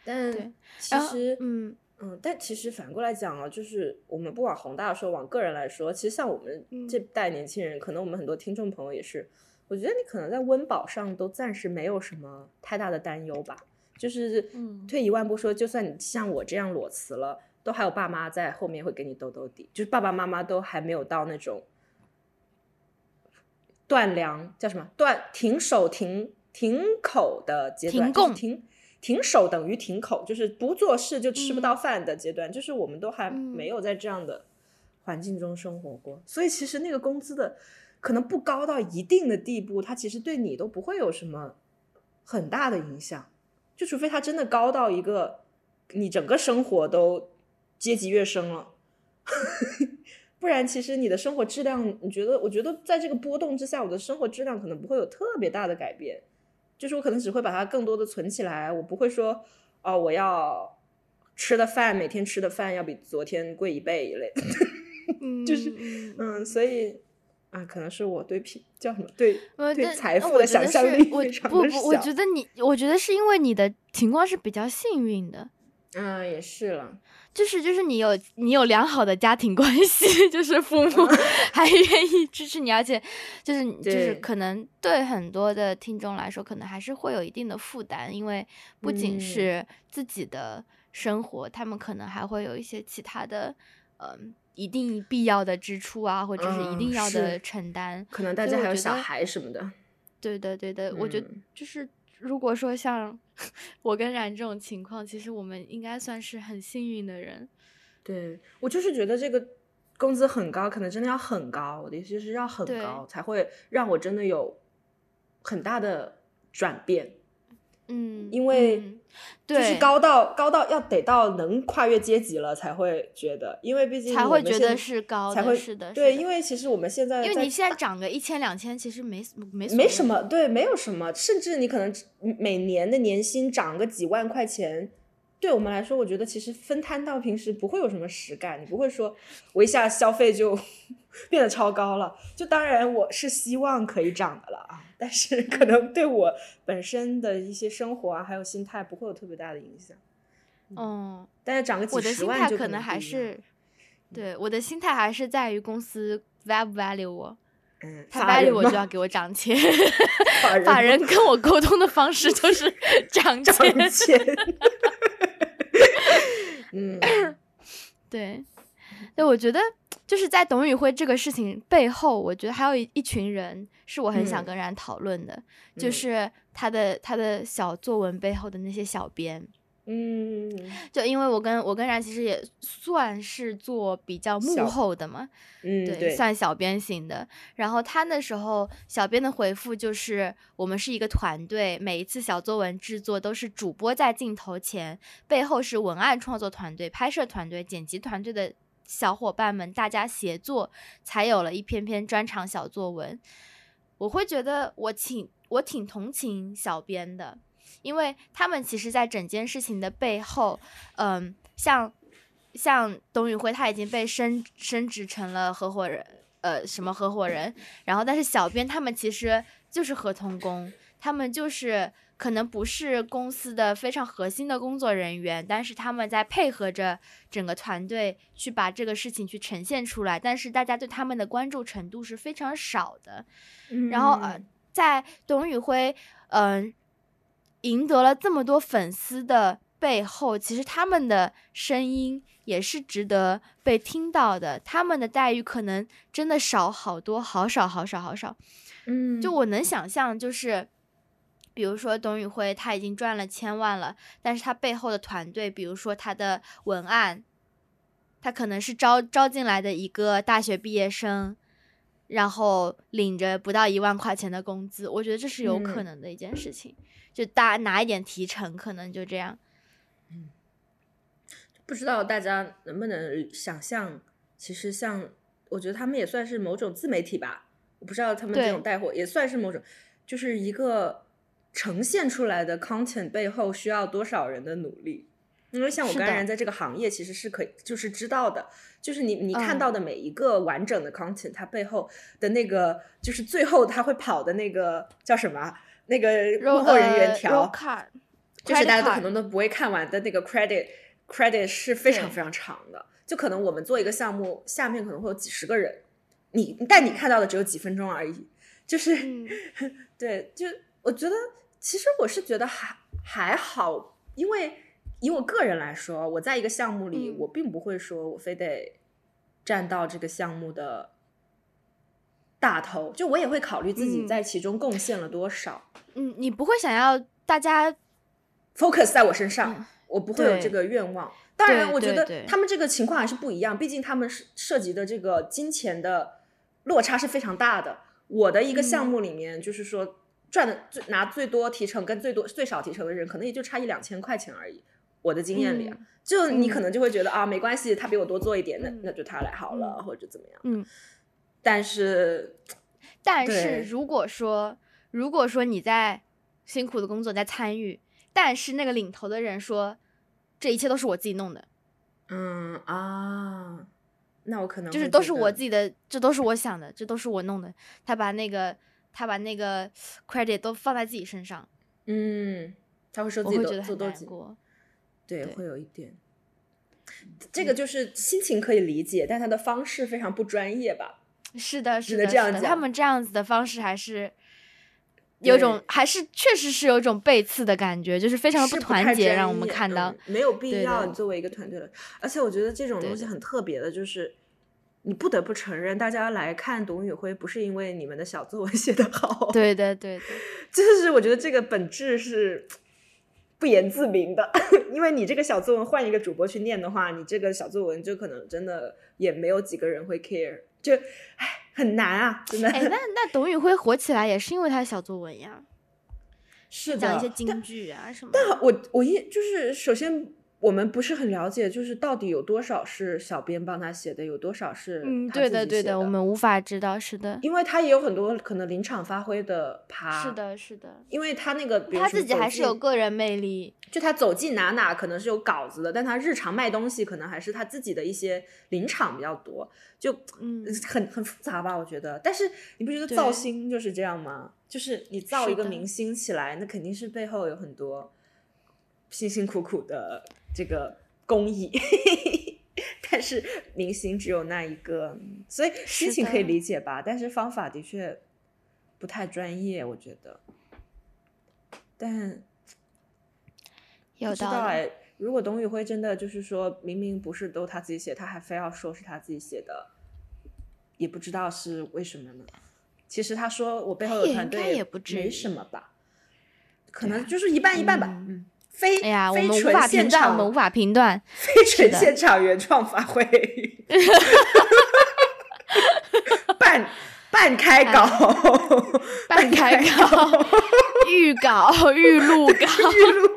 但其实，嗯。嗯，但其实反过来讲啊，就是我们不往宏大说，往个人来说，其实像我们嗯。这代年轻人，可能我们很多听众朋友也是，我觉得你可能在温饱上都暂时没有什么太大的担忧吧。就是嗯。退一万步说，就算你像我这样裸辞了，都还有爸妈在后面会给你兜兜底，就是爸爸妈妈都还没有到那种断粮叫什么？断停手停停口的阶段，停停手等于停口，就是不做事就吃不到饭的阶段，就是我们都还嗯没有在这样的环境中生活过，所以其实那个工资的可能不高到一定的地步，它其实对你都不会有什么很大的影响，就除非它真的高到一个你整个生活都阶级跃升了。不然，其实你的生活质量，你觉得？我觉得在这个波动之下，我的生活质量可能不会有特别大的改变。就是我可能只会把它更多的存起来，我不会说，哦，我要吃的饭，每天吃的饭要比昨天贵一倍一类的。嗯，就是嗯嗯，所以啊，可能是我对品叫什么对对财富的想象力我非常的不不，我觉得你，我觉得是因为你的情况是比较幸运的，嗯，也是了。就是就是你有你有良好的家庭关系，就是父母 还愿意支持你，而且就是就是可能对很多的听众来说，可能还是会有一定的负担，因为不仅嗯是自己的生活，他们可能还会有一些其他的，嗯、一定必要的支出啊，或者是一嗯定要的承担。可能大家还有小孩什么的。对的，对的，我觉得嗯就是如果说像 我跟冉这种情况，其实我们应该算是很幸运的人。对我就是觉得这个工资很高，可能真的要很高，我的意思是要很高才会让我真的有很大的转变。嗯，因为嗯就是高到高到要得到能跨越阶级了才会觉得，因为毕竟才会觉得是高的，才会是的，对，因为其实我们现在因为你现在涨个一千两千，其实没没没什么，对，没有什么，甚至你可能每年的年薪涨个几万块钱，对我们来说，我觉得其实分摊到平时不会有什么实感，你不会说我一下消费就 变得超高了。就当然我是希望可以涨的了啊，但是可能对我本身的一些生活啊，还有心态不会有特别大的影响。嗯，但是涨个几我的十万就心态可能还是对，我的心态还是在于公司 value 不 value 我，嗯，他法 value 我就要给我涨钱。法人跟我沟通的方式就是 涨涨钱。钱。嗯，对，对，我觉得就是在董宇辉这个事情背后，我觉得还有一一群人是我很想嗯跟然讨论的，就嗯是他的他的小作文背后的那些小编。嗯，就因为我跟我跟然其实也算是做比较幕后的嘛，嗯，对，对，算小编型的。然后他那时候小编的回复就是，我们是一个团队，每一次小作文制作都是主播在镜头前，背后是文案创作团队、拍摄团队、剪辑团队的小伙伴们，大家协作，才有了一篇篇专场小作文。我会觉得我挺我挺同情小编的，因为他们其实，在整件事情的背后，嗯，像像董宇辉，他已经被升升职成了合伙人，呃，什么合伙人，然后但是小编他们其实就是合同工，他们就是可能不是公司的非常核心的工作人员，但是他们在配合着整个团队去把这个事情去呈现出来，但是大家对他们的关注程度是非常少的。然后呃，在董宇辉嗯、赢得了这么多粉丝的背后，其实他们的声音也是值得被听到的。他们的待遇可能真的少好多，好少好少好少。嗯，就我能想象，就是比如说董宇辉他已经赚了千万了，但是他背后的团队，比如说他的文案，他可能是招招进来的一个大学毕业生，然后领着不到一万块钱的工资，我觉得这是有可嗯能的一件事情。就大拿一点提成，可能就这样。嗯不知道大家能不能想象，其实像我觉得他们也算是某种自媒体吧。我不知道他们这种带货也算是某种，就是一个呈现出来的 content 背后需要多少人的努力。因为像我是的跟然在这个行业其实是可以就是知道的，就是你你看嗯到的每一个完整的 content，、它背后的那个就是最后他会跑的那个叫什么啊？那个肉幕后人员呃条，roll card，就是大家都可能都不会看完的那个 credit credit 是非常非常长的，就可能我们做一个项目，下面可能会有几十个人，你但你看到的只有几分钟而已，就是、嗯 对，就我觉得其实我是觉得还还好，因为以我个人来说，我在一个项目里，嗯我并不会说我非得占到这个项目的。大头，就我也会考虑自己嗯在其中贡献了多少。嗯，你不会想要大家 focus 在我身上，嗯我不会有这个愿望。当然，我觉得他们这个情况还是不一样，毕竟他们是涉及的这个金钱的落差是非常大的。我的一个项嗯目里面，就是说赚的最拿最多提成跟最多最少提成的人，可能也就差一两千块钱而已。我的经验里啊，嗯就你嗯可能就会觉得、啊，没关系，他比我多做一点，那嗯那就他来好了，或者怎么样。嗯，但是，但是如果说，如果说你在辛苦的工作在参与，但是那个领头的人说，这一切都是我自己弄的，嗯啊，那我可能就是都是我自己的，这都是我想的，这都是我弄的。他把那个他把那个 credit 都放在自己身上，嗯，他会说自己做多过。对，对会有一点。这个就是心情可以理解，但他的方式非常不专业吧？是的，是的，这样讲是的他们这样子的方式还是有种，还是确实是有一种背刺的感觉，就是非常是不团结，让我们看到嗯。没有必要。你作为一个团队的，而且我觉得这种东西很特别的，就是你不得不承认，大家来看董宇辉，不是因为你们的小作文写得好，，对的，对的，就是我觉得这个本质是不言自明的。因为你这个小作文换一个主播去念的话，你这个小作文就可能真的也没有几个人会 care，就唉很难啊，真的。哎，那那董宇辉火起来也是因为他的小作文呀，是讲一些京剧啊什么。但我我一就是首先我们不是很了解，就是到底有多少是小编帮他写的，有多少是嗯，对的，对的，我们无法知道，是的，因为他也有很多可能临场发挥的趴，是，的，是的，因为他那个他自己还是有个人魅力。就他走进哪哪可能是有稿子的，但他日常卖东西可能还是他自己的一些临场比较多，就嗯很很复杂吧，我觉得。但是你不觉得造星就是这样吗？就是你造一个明星起来，那肯定是背后有很多辛辛苦苦的这个工艺。但是明星只有那一个，所以心情可以理解吧？但是方法的确不太专业，我觉得。但不知道哎，如果董宇辉真的就是说明明不是都他自己写，他还非要说是他自己写的，也不知道是为什么呢？其实他说我背后有团队，也不没什么吧，可能就是一半一半吧。嗯，非哎呀，我们无法评断，我们无法评断，非纯现场原创发挥，半 半开稿，半开稿，预稿、预录稿、预录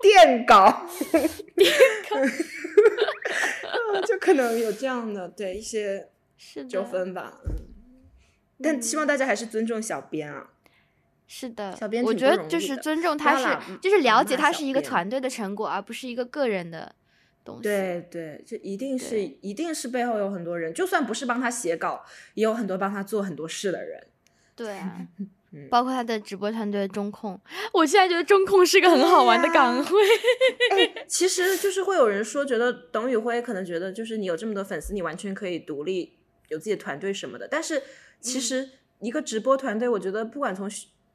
电稿，电稿，就可能有这样的对一些纠纷吧。嗯。但希望大家还是尊重小编啊。是的，小编我觉得就是尊重他是，就是了解他是一个团队的成果，而不是一个个人的东西。对对，就一定是一定是背后有很多人，就算不是帮他写稿，也有很多帮他做很多事的人。对啊，包括他的直播团队中控，我现在觉得中控是个很好玩的岗位。哎，其实就是会有人说，觉得董宇辉可能觉得，就是你有这么多粉丝，你完全可以独立有自己的团队什么的，但是。其实一个直播团队，我觉得不管从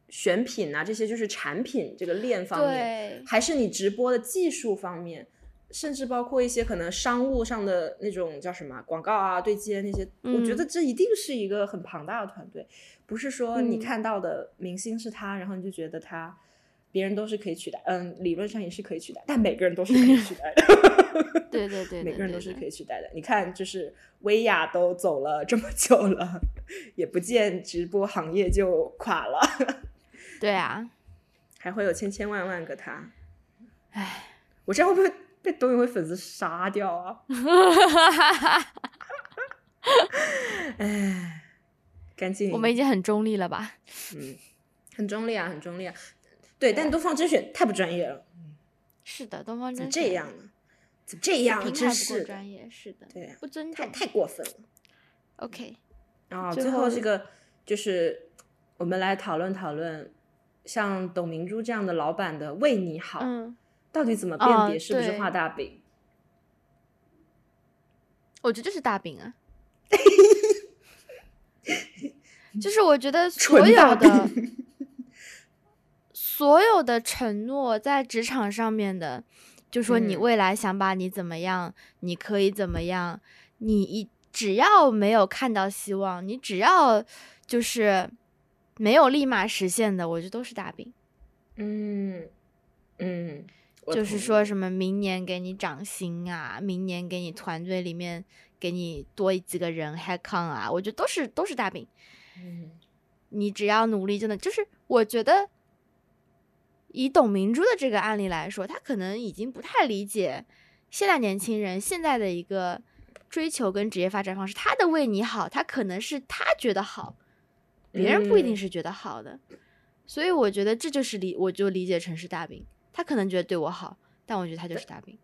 选品啊这些，就是产品这个链方面，还是你直播的技术方面，甚至包括一些可能商务上的那种叫什么广告啊对接那些，我觉得这一定是一个很庞大的团队，不是说你看到的明星是他，然后你就觉得他。别人都是可以取代，嗯，理论上也是可以取代，但每个人都是可以取代的。对对对，每个人都是可以取代的。你看，就是薇娅都走了这么久了，也不见直播行业就垮了。对啊，还会有千千万万个他。唉，我这样会不会被董宇辉粉丝杀掉啊？唉，干净，我们已经很中立了吧？嗯，很中立啊，很中立啊。对，但东方甄选太不专业了。是的，东方甄选这样呢？怎么这样？真是专业，是的，对，不尊重，太过分了。OK，然后最后这个就是我们来讨论讨论，像董明珠这样的老板的为你好，到底怎么辨别是不是画大饼？我觉得就是大饼啊，就是我觉得所有的。所有的承诺在职场上面的，就说你未来想把你怎么样，你可以怎么样，你一只要没有看到希望，你只要就是没有立马实现的，我觉得都是大饼。嗯嗯，就是说什么明年给你涨薪啊，明年给你团队里面给你多几个人 head count 啊，我觉得都是都是大饼。嗯，你只要努力，真的就是我觉得。以董明珠的这个案例来说，他可能已经不太理解现在年轻人现在的一个追求跟职业发展方式。他的为你好，他可能是他觉得好，别人不一定是觉得好的。所以我觉得这就是理，我就理解成是大饼。他可能觉得对我好，但我觉得他就是大饼。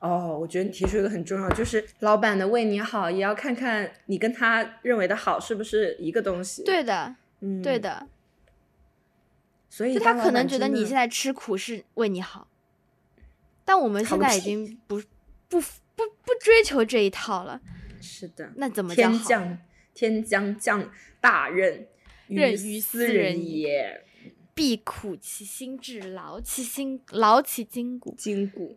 哦，我觉得你提出一个很重要，就是老板的为你好，也要看看你跟他认为的好是不是一个东西。对的，嗯，对的。所以他可能觉得你现在吃苦是为你好，但我们现在已经不不不不追求这一套了。是的，那怎么叫天降天将降大任于斯人也，必苦其心志，劳其心劳其筋骨。筋骨。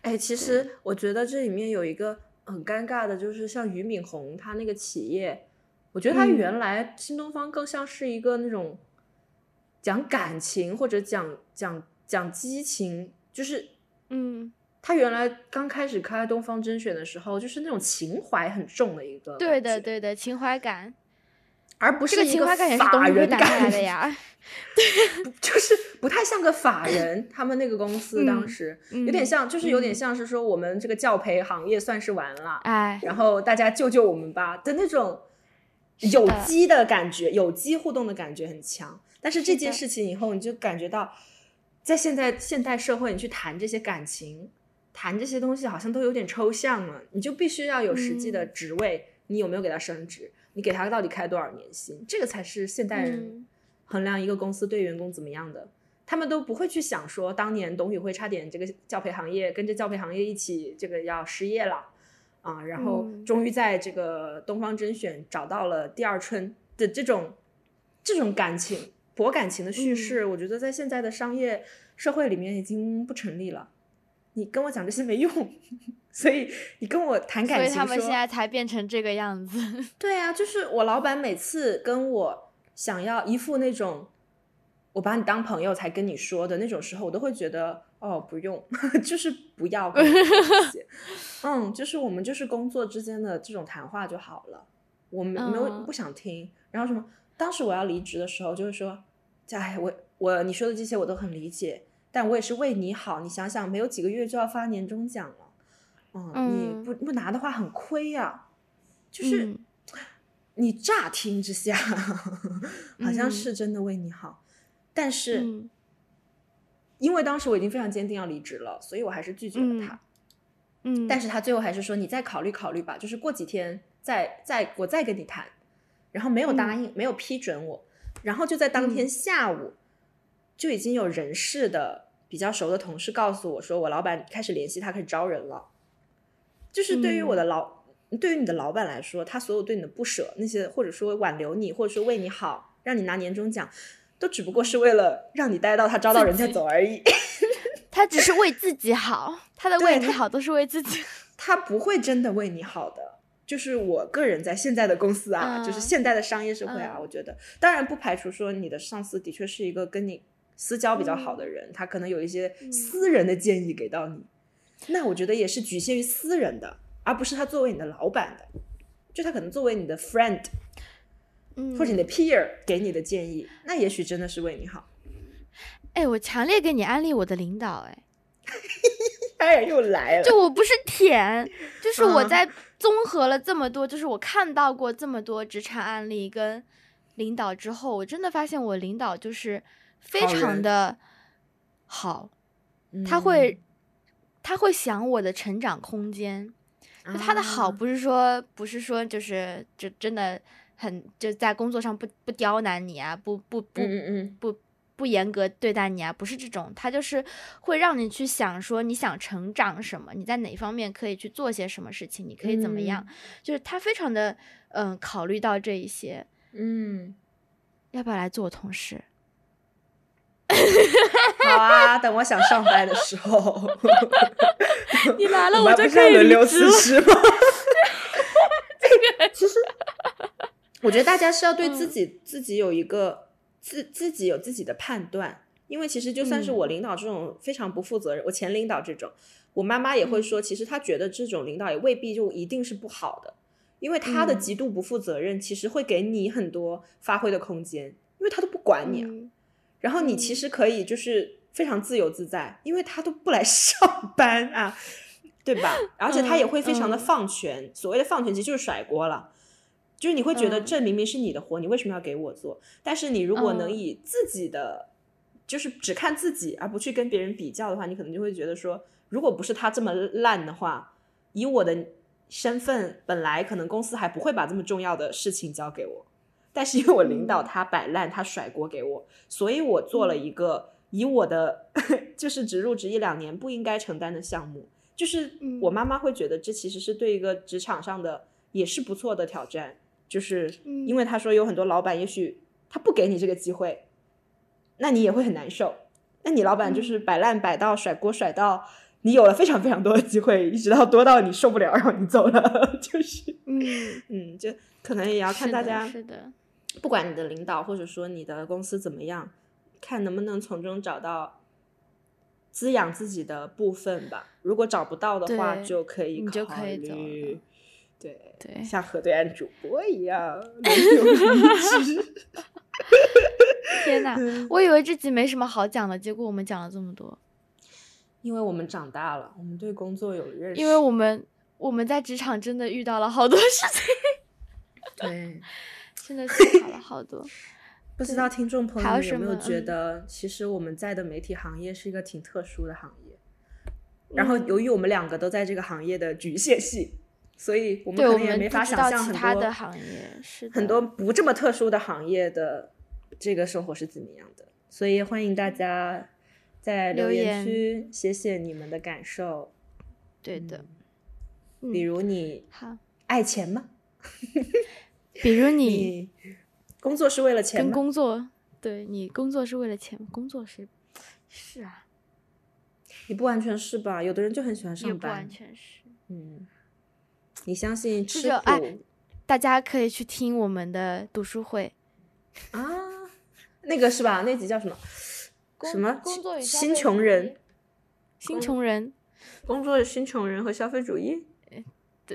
哎，其实我觉得这里面有一个很尴尬的，就是像俞敏洪他那个企业，我觉得他原来新东方更像是一个那种。讲感情或者讲讲讲激情，就是，嗯，他原来刚开始开东方甄选的时候，就是那种情怀很重的一个，对的对的情怀感，而不是一个法人感的呀，对，就是不太像个法人，他们那个公司当时有点像，就是有点像是说我们这个教培行业算是完了，哎，然后大家救救我们吧的那种有机的感觉，有机互动的感觉很强。但是这件事情以后，你就感觉到，在现在现代社会，你去谈这些感情，谈这些东西，好像都有点抽象了。你就必须要有实际的职位，你有没有给他升职？你给他到底开多少年薪？这个才是现代人衡量一个公司对员工怎么样的。他们都不会去想说，当年董宇辉差点这个教培行业跟着教培行业一起这个要失业了，啊，然后嗯终于在这个东方甄选找到了第二春的这种这种感情博感情的叙事，我觉得在现在的商业社会里面已经不成立了。你跟我讲这些没用，所以你跟我谈感情说，所以他们现在才变成这个样子。对啊，就是我老板每次跟我想要一副那种我把你当朋友才跟你说的那种时候，我都会觉得哦不用，就是不要嗯，就是我们就是工作之间的这种谈话就好了，我没没有嗯不想听。然后什么，当时我要离职的时候，就是说，哎，我我你说的这些我都很理解，但我也是为你好，你想想，没有几个月就要发年终奖了。嗯，嗯。你不不拿的话很亏呀、就是、嗯。你乍听之下 好像嗯。是真的为你好，但是、嗯。因为当时我已经非常坚定要离职了，所以我还是拒绝了他。嗯，但。是他最后还是说你再考虑考虑吧，就是过几天再再我再跟你谈，然后没有答应，没有批准我，然后就在当天下午、就已经有人事的比较熟的同事告诉我说，我老板开始联系他，开始招人了。就是对于我的老，对于你的老板来说，他所有对你的不舍，那些或者说挽留你，或者说为你好，让你拿年终奖，都只不过是为了让你待到他招到人再走而已。他只是为自己好，他的为你好都是为自己。他不会真的为你好的。就是我个人在现在的公司啊，嗯就是现代的商业社会啊，嗯我觉得当然不排除说你的上司的确是一个跟你私交比较好的人，他可能有一些嗯。私人的建议给到你，那我觉得也是局限于私人的，而不是他作为你的老板的，就他可能作为你的 friend 嗯，或者你的 peer 给你的建议，那也许真的是为你好。哎，我强烈给你安利我的领导，哎，哎，又来了，就我不是舔，就是我嗯。在综合了这么多，就是我看到过这么多职场案例跟领导之后，我真的发现我领导就是非常的好，他嗯会。他会想我的成长空间，就他的好啊不是说不是说就是就真的很就在工作上不不刁难你啊，不不不不不严格对待你啊，不是这种，他就是会让你去想说你想成长什么，你在哪方面可以去做些什么事情，你可以怎么样，就是他非常的嗯考虑到这一些，嗯，要不要来做我同事？好啊，等我想上班的时候。你来了我们还不是要轮流辞职吗？这个 其实，我觉得大家是要对自己、自己有一个自自己有自己的判断，因为其实就算是我领导这种非常不负责任，我前领导这种，我妈妈也会说，其实她觉得这种领导也未必就一定是不好的，因为他的嗯。极度不负责任，其实会给你很多发挥的空间，因为他都不管你啊。嗯然后你其实可以就是非常自由自在，因为他都不来 上班啊，对吧？而且他也会非常的嗯放权，所谓的放权其实就是甩锅了，就是你会觉得嗯这明明是你的活，你为什么要给我做？但是你如果能嗯以自己的，就是只看自己，而不去跟别人比较的话，你可能就会觉得说，如果不是他这么烂的话，以我的身份，本来可能公司还不会把这么重要的事情交给我。但是因为我领导嗯。他摆烂，他甩锅给我，所以我做了一个以我的 就是只入职一两年不应该承担的项目。就是嗯。我妈妈会觉得这其实是对一个职场上的也是不错的挑战，就是嗯。因为他说有很多老板也许他不给你这个机会，那你也会很难受。那你老板就是摆烂摆到甩锅甩到你有了非常非常多的机会，一直到多到你受不了，然后你走了，就是嗯，嗯，就可能也要看是的大家是的，不管你的领导或者说你的公司怎么样，看能不能从中找到滋养自己的部分吧。如果找不到的话，就可以你就考可以走虑了对对像河对岸主播一样。天哪，嗯我以为这集没什么好讲的，结果我们讲了这么多，因为我们长大了，我们对工作有认识。因为我们我们在职场真的遇到了好多事情，对，真的思考了好多。不知道听众朋友有没有觉得，其实我们在的媒体行业是一个挺特殊的行业。然后，嗯由于我们两个都在这个行业的局限性，所以我们，可能也没法想象很多的行业是的很多不这么特殊的行业的这个生活是怎么样的。所以欢迎大家在留留言言区写写你们的感受。对的比如你好，爱钱吗？比如你你工作是为了钱跟？工作，对你工作是为了钱，工作是是啊，也不完全是吧，有的人就很喜欢上班不完。全是。嗯，你相信吃苦大家可以去听我们的读书会，啊？那个是吧？那集叫什么？什么工作与新穷人？新穷人工作新穷人和消费主义？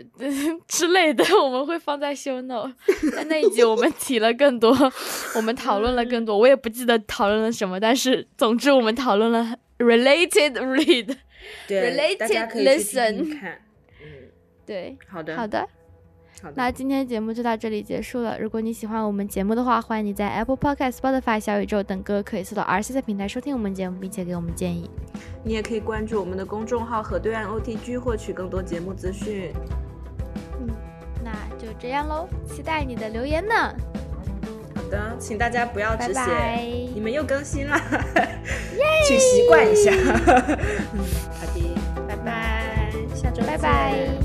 之类的，我们会放在 show note。在那一集我们提了更多，我们讨论了更多，我也不记得讨论了什么，但是总之我们讨论了 related read。对，大家 Related 可以去听 lesson 听看。嗯，对，好的，好的。那今天节目就到这里结束了。如果你喜欢我们节目的话，欢迎你在 Apple Podcast、Spotify、小宇宙等各可以搜到 R C 的平台收听我们节目，并且给我们建议。你也可以关注我们的公众号“和对岸 OTG” 获取更多节目资讯。就这样喽，期待你的留言呢。好的，请大家不要拜只写拜你们又更新了，请习惯一下。嗯，好的，拜拜，下周拜见拜。